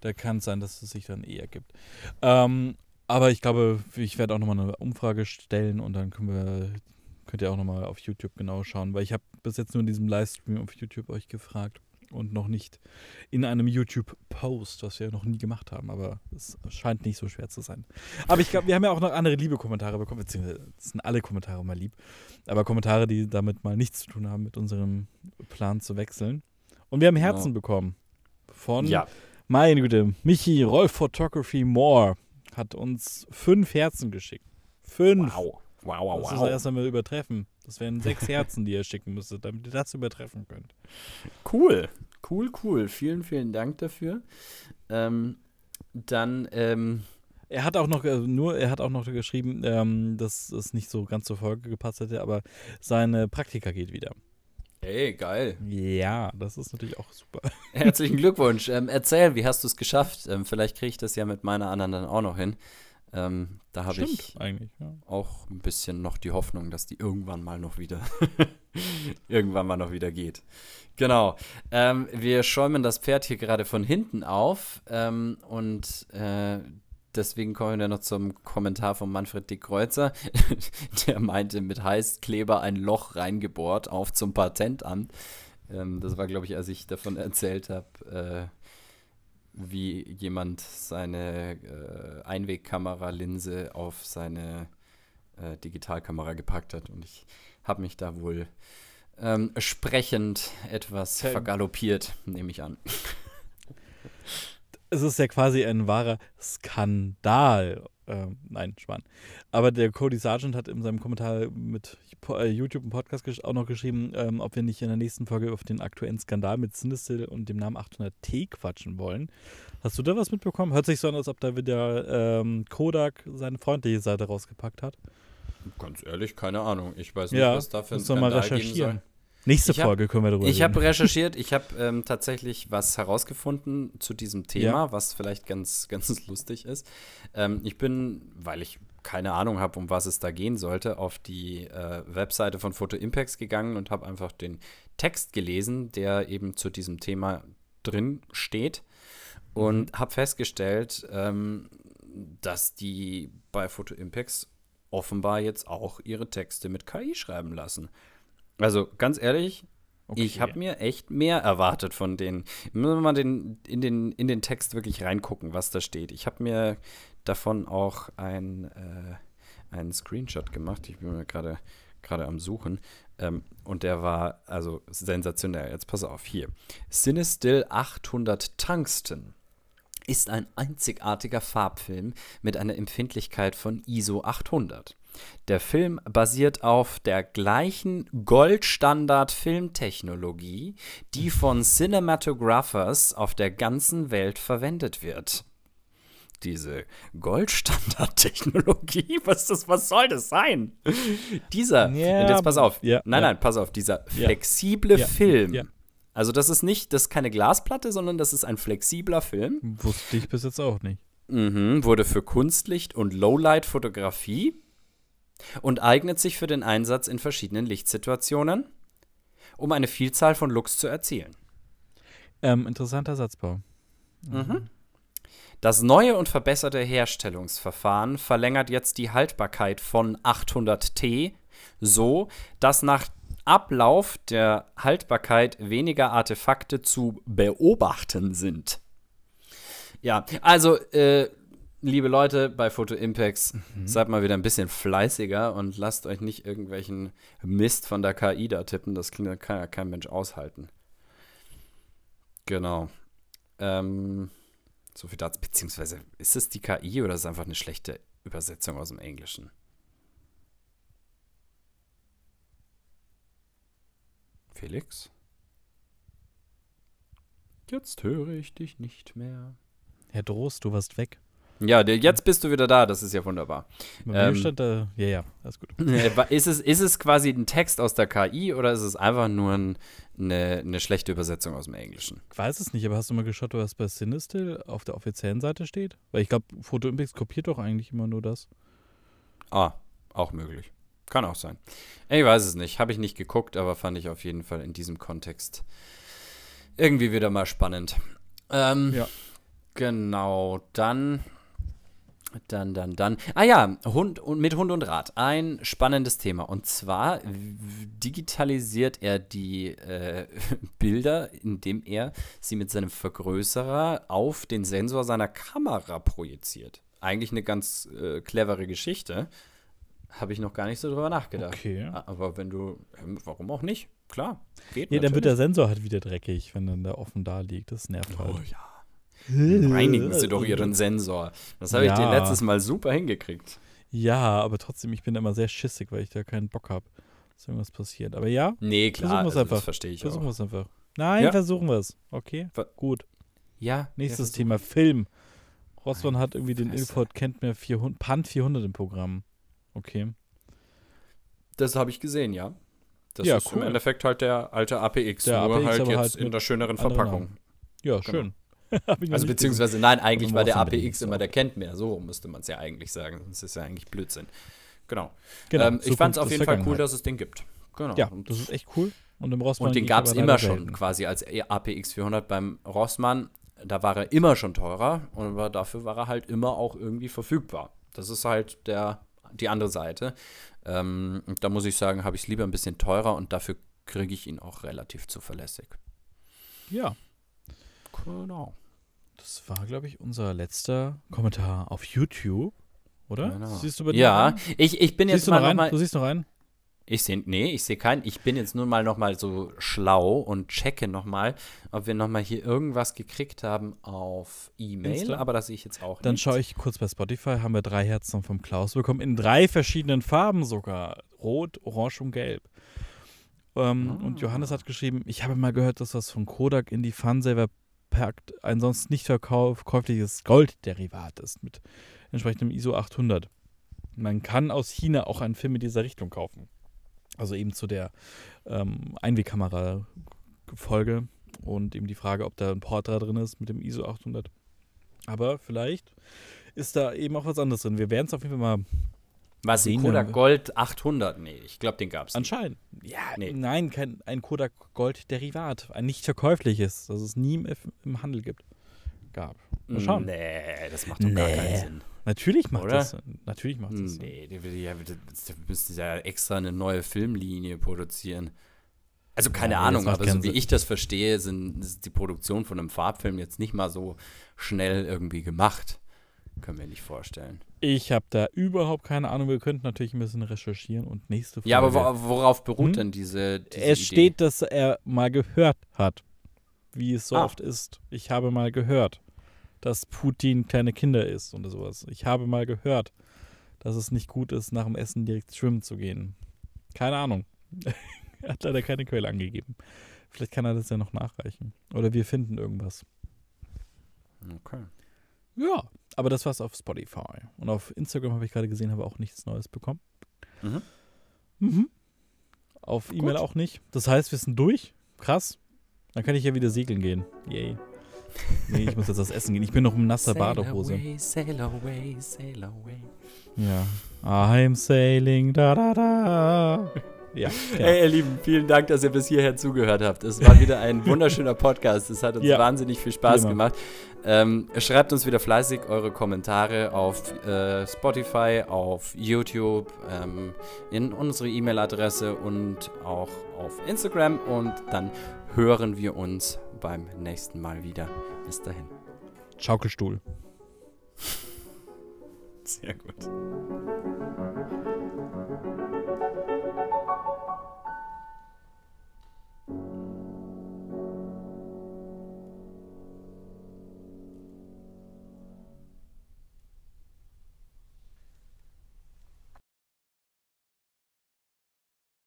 da kann es sein, dass es sich dann eher gibt. Ähm, aber ich glaube, ich werde auch nochmal eine Umfrage stellen und dann können wir, könnt ihr auch nochmal auf YouTube genau schauen, weil ich habe bis jetzt nur in diesem Livestream auf YouTube euch gefragt und noch nicht in einem YouTube-Post, was wir noch nie gemacht haben, aber es scheint nicht so schwer zu sein. Aber ich glaube, wir haben ja auch noch andere liebe Kommentare bekommen, beziehungsweise sind alle Kommentare mal lieb, aber Kommentare, die damit mal nichts zu tun haben mit unserem Plan zu wechseln. Und wir haben Herzen genau. bekommen von, ja. Meine Güte, Michi, Rolf Photography More hat uns fünf Herzen geschickt. Fünf. Wow. Wow, wow, das wow. Das erst einmal übertreffen. Das wären sechs Herzen, die ihr schicken müsstet, damit ihr das übertreffen könnt. Cool. Cool, cool. Vielen, vielen Dank dafür. Ähm, dann, ähm, er hat auch noch äh, nur, er hat auch noch geschrieben, ähm, dass es nicht so ganz zur Folge gepasst hätte, aber seine Praktika geht wieder. Ey, geil. Ja, das ist natürlich auch super. Herzlichen Glückwunsch. Ähm, erzähl, wie hast du es geschafft? Ähm, vielleicht kriege ich das ja mit meiner anderen dann auch noch hin. Ähm, da habe ich ja. auch ein bisschen noch die Hoffnung, dass die irgendwann mal noch wieder irgendwann mal noch wieder geht. Genau. Ähm, wir schäumen das Pferd hier gerade von hinten auf ähm, und äh, deswegen kommen wir noch zum Kommentar von Manfred D. Kreuzer. Der meinte mit Heißkleber ein Loch reingebohrt auf zum Patentamt. Ähm, das war, glaube ich, als ich davon erzählt habe. Äh, wie jemand seine äh, Einwegkameralinse auf seine äh, Digitalkamera gepackt hat. Und ich habe mich da wohl ähm, sprechend etwas vergaloppiert, nehme ich an. Es ist ja quasi ein wahrer Skandal. Ähm, nein, Schwan. Aber der Cody Sargent hat in seinem Kommentar mit äh, YouTube und Podcast auch noch geschrieben, ähm, ob wir nicht in der nächsten Folge auf den aktuellen Skandal mit Sinistil und dem Namen 800T quatschen wollen. Hast du da was mitbekommen? Hört sich so an, als ob da wieder ähm, Kodak seine freundliche Seite rausgepackt hat. Ganz ehrlich, keine Ahnung. Ich weiß nicht, ja, was da für ein Skandal mal recherchieren. geben soll. Nächste hab, Folge können wir darüber Ich habe recherchiert, ich habe ähm, tatsächlich was herausgefunden zu diesem Thema, ja. was vielleicht ganz, ganz lustig ist. Ähm, ich bin, weil ich keine Ahnung habe, um was es da gehen sollte, auf die äh, Webseite von Photo Impacts gegangen und habe einfach den Text gelesen, der eben zu diesem Thema drin steht und mhm. habe festgestellt, ähm, dass die bei Photo Impacts offenbar jetzt auch ihre Texte mit KI schreiben lassen. Also ganz ehrlich, okay. ich habe mir echt mehr erwartet von denen. Müssen wir mal den, in, den, in den Text wirklich reingucken, was da steht. Ich habe mir davon auch ein, äh, einen Screenshot gemacht. Ich bin mir gerade gerade am Suchen. Ähm, und der war also sensationell. Jetzt pass auf, hier. Cinestill 800 Tungsten ist ein einzigartiger Farbfilm mit einer Empfindlichkeit von ISO 800. Der Film basiert auf der gleichen Goldstandard-Filmtechnologie, die von Cinematographers auf der ganzen Welt verwendet wird. Diese Goldstandard-Technologie, was, das, was soll das sein? Dieser, yeah, jetzt pass auf, ja, nein, ja. nein, pass auf, dieser flexible Film. Also das ist nicht, das ist keine Glasplatte, sondern das ist ein flexibler Film. Wusste ich bis jetzt auch nicht. Mhm, wurde für Kunstlicht und Lowlight-Fotografie und eignet sich für den Einsatz in verschiedenen Lichtsituationen, um eine Vielzahl von Looks zu erzielen. Ähm, interessanter Satzbau. Mhm. mhm. Das neue und verbesserte Herstellungsverfahren verlängert jetzt die Haltbarkeit von 800T so, dass nach Ablauf der Haltbarkeit weniger Artefakte zu beobachten sind. Ja, also äh, liebe Leute bei Photo Impacts, mhm. seid mal wieder ein bisschen fleißiger und lasst euch nicht irgendwelchen Mist von der KI da tippen. Das kann ja kein Mensch aushalten. Genau. Ähm, so viel dazu. Beziehungsweise ist es die KI oder ist es einfach eine schlechte Übersetzung aus dem Englischen? Felix? Jetzt höre ich dich nicht mehr. Herr Drost, du warst weg. Ja, jetzt bist du wieder da, das ist ja wunderbar. Bei ähm, mir stand da, ja, ja, alles gut. ist, es, ist es quasi ein Text aus der KI oder ist es einfach nur ein, eine, eine schlechte Übersetzung aus dem Englischen? Ich weiß es nicht, aber hast du mal geschaut, was bei Sinistil auf der offiziellen Seite steht? Weil ich glaube, Photoimpix kopiert doch eigentlich immer nur das. Ah, auch möglich. Kann auch sein. Ich weiß es nicht, habe ich nicht geguckt, aber fand ich auf jeden Fall in diesem Kontext irgendwie wieder mal spannend. Ähm, ja. Genau, dann dann, dann, dann. Ah ja, Hund und mit Hund und Rad. Ein spannendes Thema. Und zwar digitalisiert er die äh, Bilder, indem er sie mit seinem Vergrößerer auf den Sensor seiner Kamera projiziert. Eigentlich eine ganz äh, clevere Geschichte. Habe ich noch gar nicht so drüber nachgedacht. Okay. Aber wenn du, ähm, warum auch nicht? Klar. Geht ja, natürlich. dann wird der Sensor halt wieder dreckig, wenn dann der offen da liegt. Das nervt halt. Oh ja. Reinigen Sie doch Ihren Sensor. Das habe ja. ich dir letztes Mal super hingekriegt. Ja, aber trotzdem, ich bin immer sehr schissig, weil ich da keinen Bock habe, dass irgendwas passiert. Aber ja, nee, klar, versuchen also, einfach. verstehe ich versuchen wir es einfach. Nein, ja. versuchen wir es. Okay, Ver gut. Ja. Nächstes Thema, Film. Rossmann hat irgendwie den Ilford kennt mir 400, Pan 400 im Programm. Okay. Das habe ich gesehen, ja. Das ja, ist cool. im Endeffekt halt der alte APX, der nur APX, halt jetzt halt in der schöneren Verpackung. Ja, genau. schön. also beziehungsehose, gesehen. nein, eigentlich war der APX immer der kennt mehr. So müsste man es ja eigentlich sagen. Das ist ja eigentlich Blödsinn. Genau. genau ähm, ich fand es auf jeden Fall cool, dass es den gibt. Genau. Ja, das ist echt cool. Und im Rossmann. Und den gab es immer schon selten. quasi als APX 400 beim Rossmann. Da war er immer schon teurer und dafür war er halt immer auch irgendwie verfügbar. Das ist halt der, die andere Seite. Ähm, da muss ich sagen, habe ich es lieber ein bisschen teurer und dafür kriege ich ihn auch relativ zuverlässig. Ja. Genau. Das war, glaube ich, unser letzter Kommentar auf YouTube, oder? Genau. Siehst du bei Ja, ich, ich bin siehst jetzt mal noch mal. Du siehst noch einen? Ich sehe, nee, ich sehe keinen. Ich bin jetzt nur mal noch mal so schlau und checke noch mal, ob wir noch mal hier irgendwas gekriegt haben auf E-Mail, aber das sehe ich jetzt auch Dann nicht. schaue ich kurz bei Spotify, haben wir drei Herzen vom Klaus bekommen, in drei verschiedenen Farben sogar. Rot, Orange und Gelb. Ähm, ah. Und Johannes hat geschrieben, ich habe mal gehört, dass das von Kodak in die Funsaver packt, ein sonst nicht verkäufliches Goldderivat ist mit entsprechendem ISO 800. Man kann aus China auch einen Film in dieser Richtung kaufen. Also eben zu der ähm, Einwegkamera-Folge und eben die Frage, ob da ein Portra drin ist mit dem ISO 800. Aber vielleicht ist da eben auch was anderes drin. Wir werden es auf jeden Fall mal was, ein Kodak Gold 800? Nee, ich glaube, den gab es Anscheinend. Ja, nee. nein, kein, ein Kodak Gold Derivat. Ein nicht verkäufliches, das es nie im, im Handel gibt. Gab. Mal schauen. Nee, das macht doch nee. gar keinen Sinn. Natürlich macht Oder? das Sinn. Natürlich macht das Sinn. Nee, du müsstest ja extra eine neue Filmlinie produzieren. Also keine ja, Ahnung, aber so wie ich das verstehe, sind, ist die Produktion von einem Farbfilm jetzt nicht mal so schnell irgendwie gemacht. Können wir nicht vorstellen. Ich habe da überhaupt keine Ahnung. Wir könnten natürlich ein bisschen recherchieren und nächste Frage. Ja, aber worauf beruht hm? denn diese, diese Es Idee? steht, dass er mal gehört hat, wie es so ah. oft ist. Ich habe mal gehört, dass Putin kleine Kinder ist und sowas. Ich habe mal gehört, dass es nicht gut ist, nach dem Essen direkt schwimmen zu gehen. Keine Ahnung. er hat leider keine Quelle angegeben. Vielleicht kann er das ja noch nachreichen. Oder wir finden irgendwas. Okay. Ja, aber das war's auf Spotify. Und auf Instagram habe ich gerade gesehen, habe auch nichts Neues bekommen. Mhm. Mhm. Auf E-Mail auch nicht. Das heißt, wir sind durch. Krass. Dann kann ich ja wieder segeln gehen. Yay. Nee, ich muss jetzt das Essen gehen. Ich bin noch in nasser Badehose. Away, sail away, sail away. Ja. I'm sailing, da da da. Ja, ja. Hey, ihr Lieben, vielen Dank, dass ihr bis hierher zugehört habt. Es war wieder ein wunderschöner Podcast. Es hat uns ja. wahnsinnig viel Spaß Prima. gemacht. Ähm, schreibt uns wieder fleißig eure Kommentare auf äh, Spotify, auf YouTube, ähm, in unsere E-Mail-Adresse und auch auf Instagram. Und dann hören wir uns beim nächsten Mal wieder. Bis dahin. Schaukelstuhl. Sehr gut.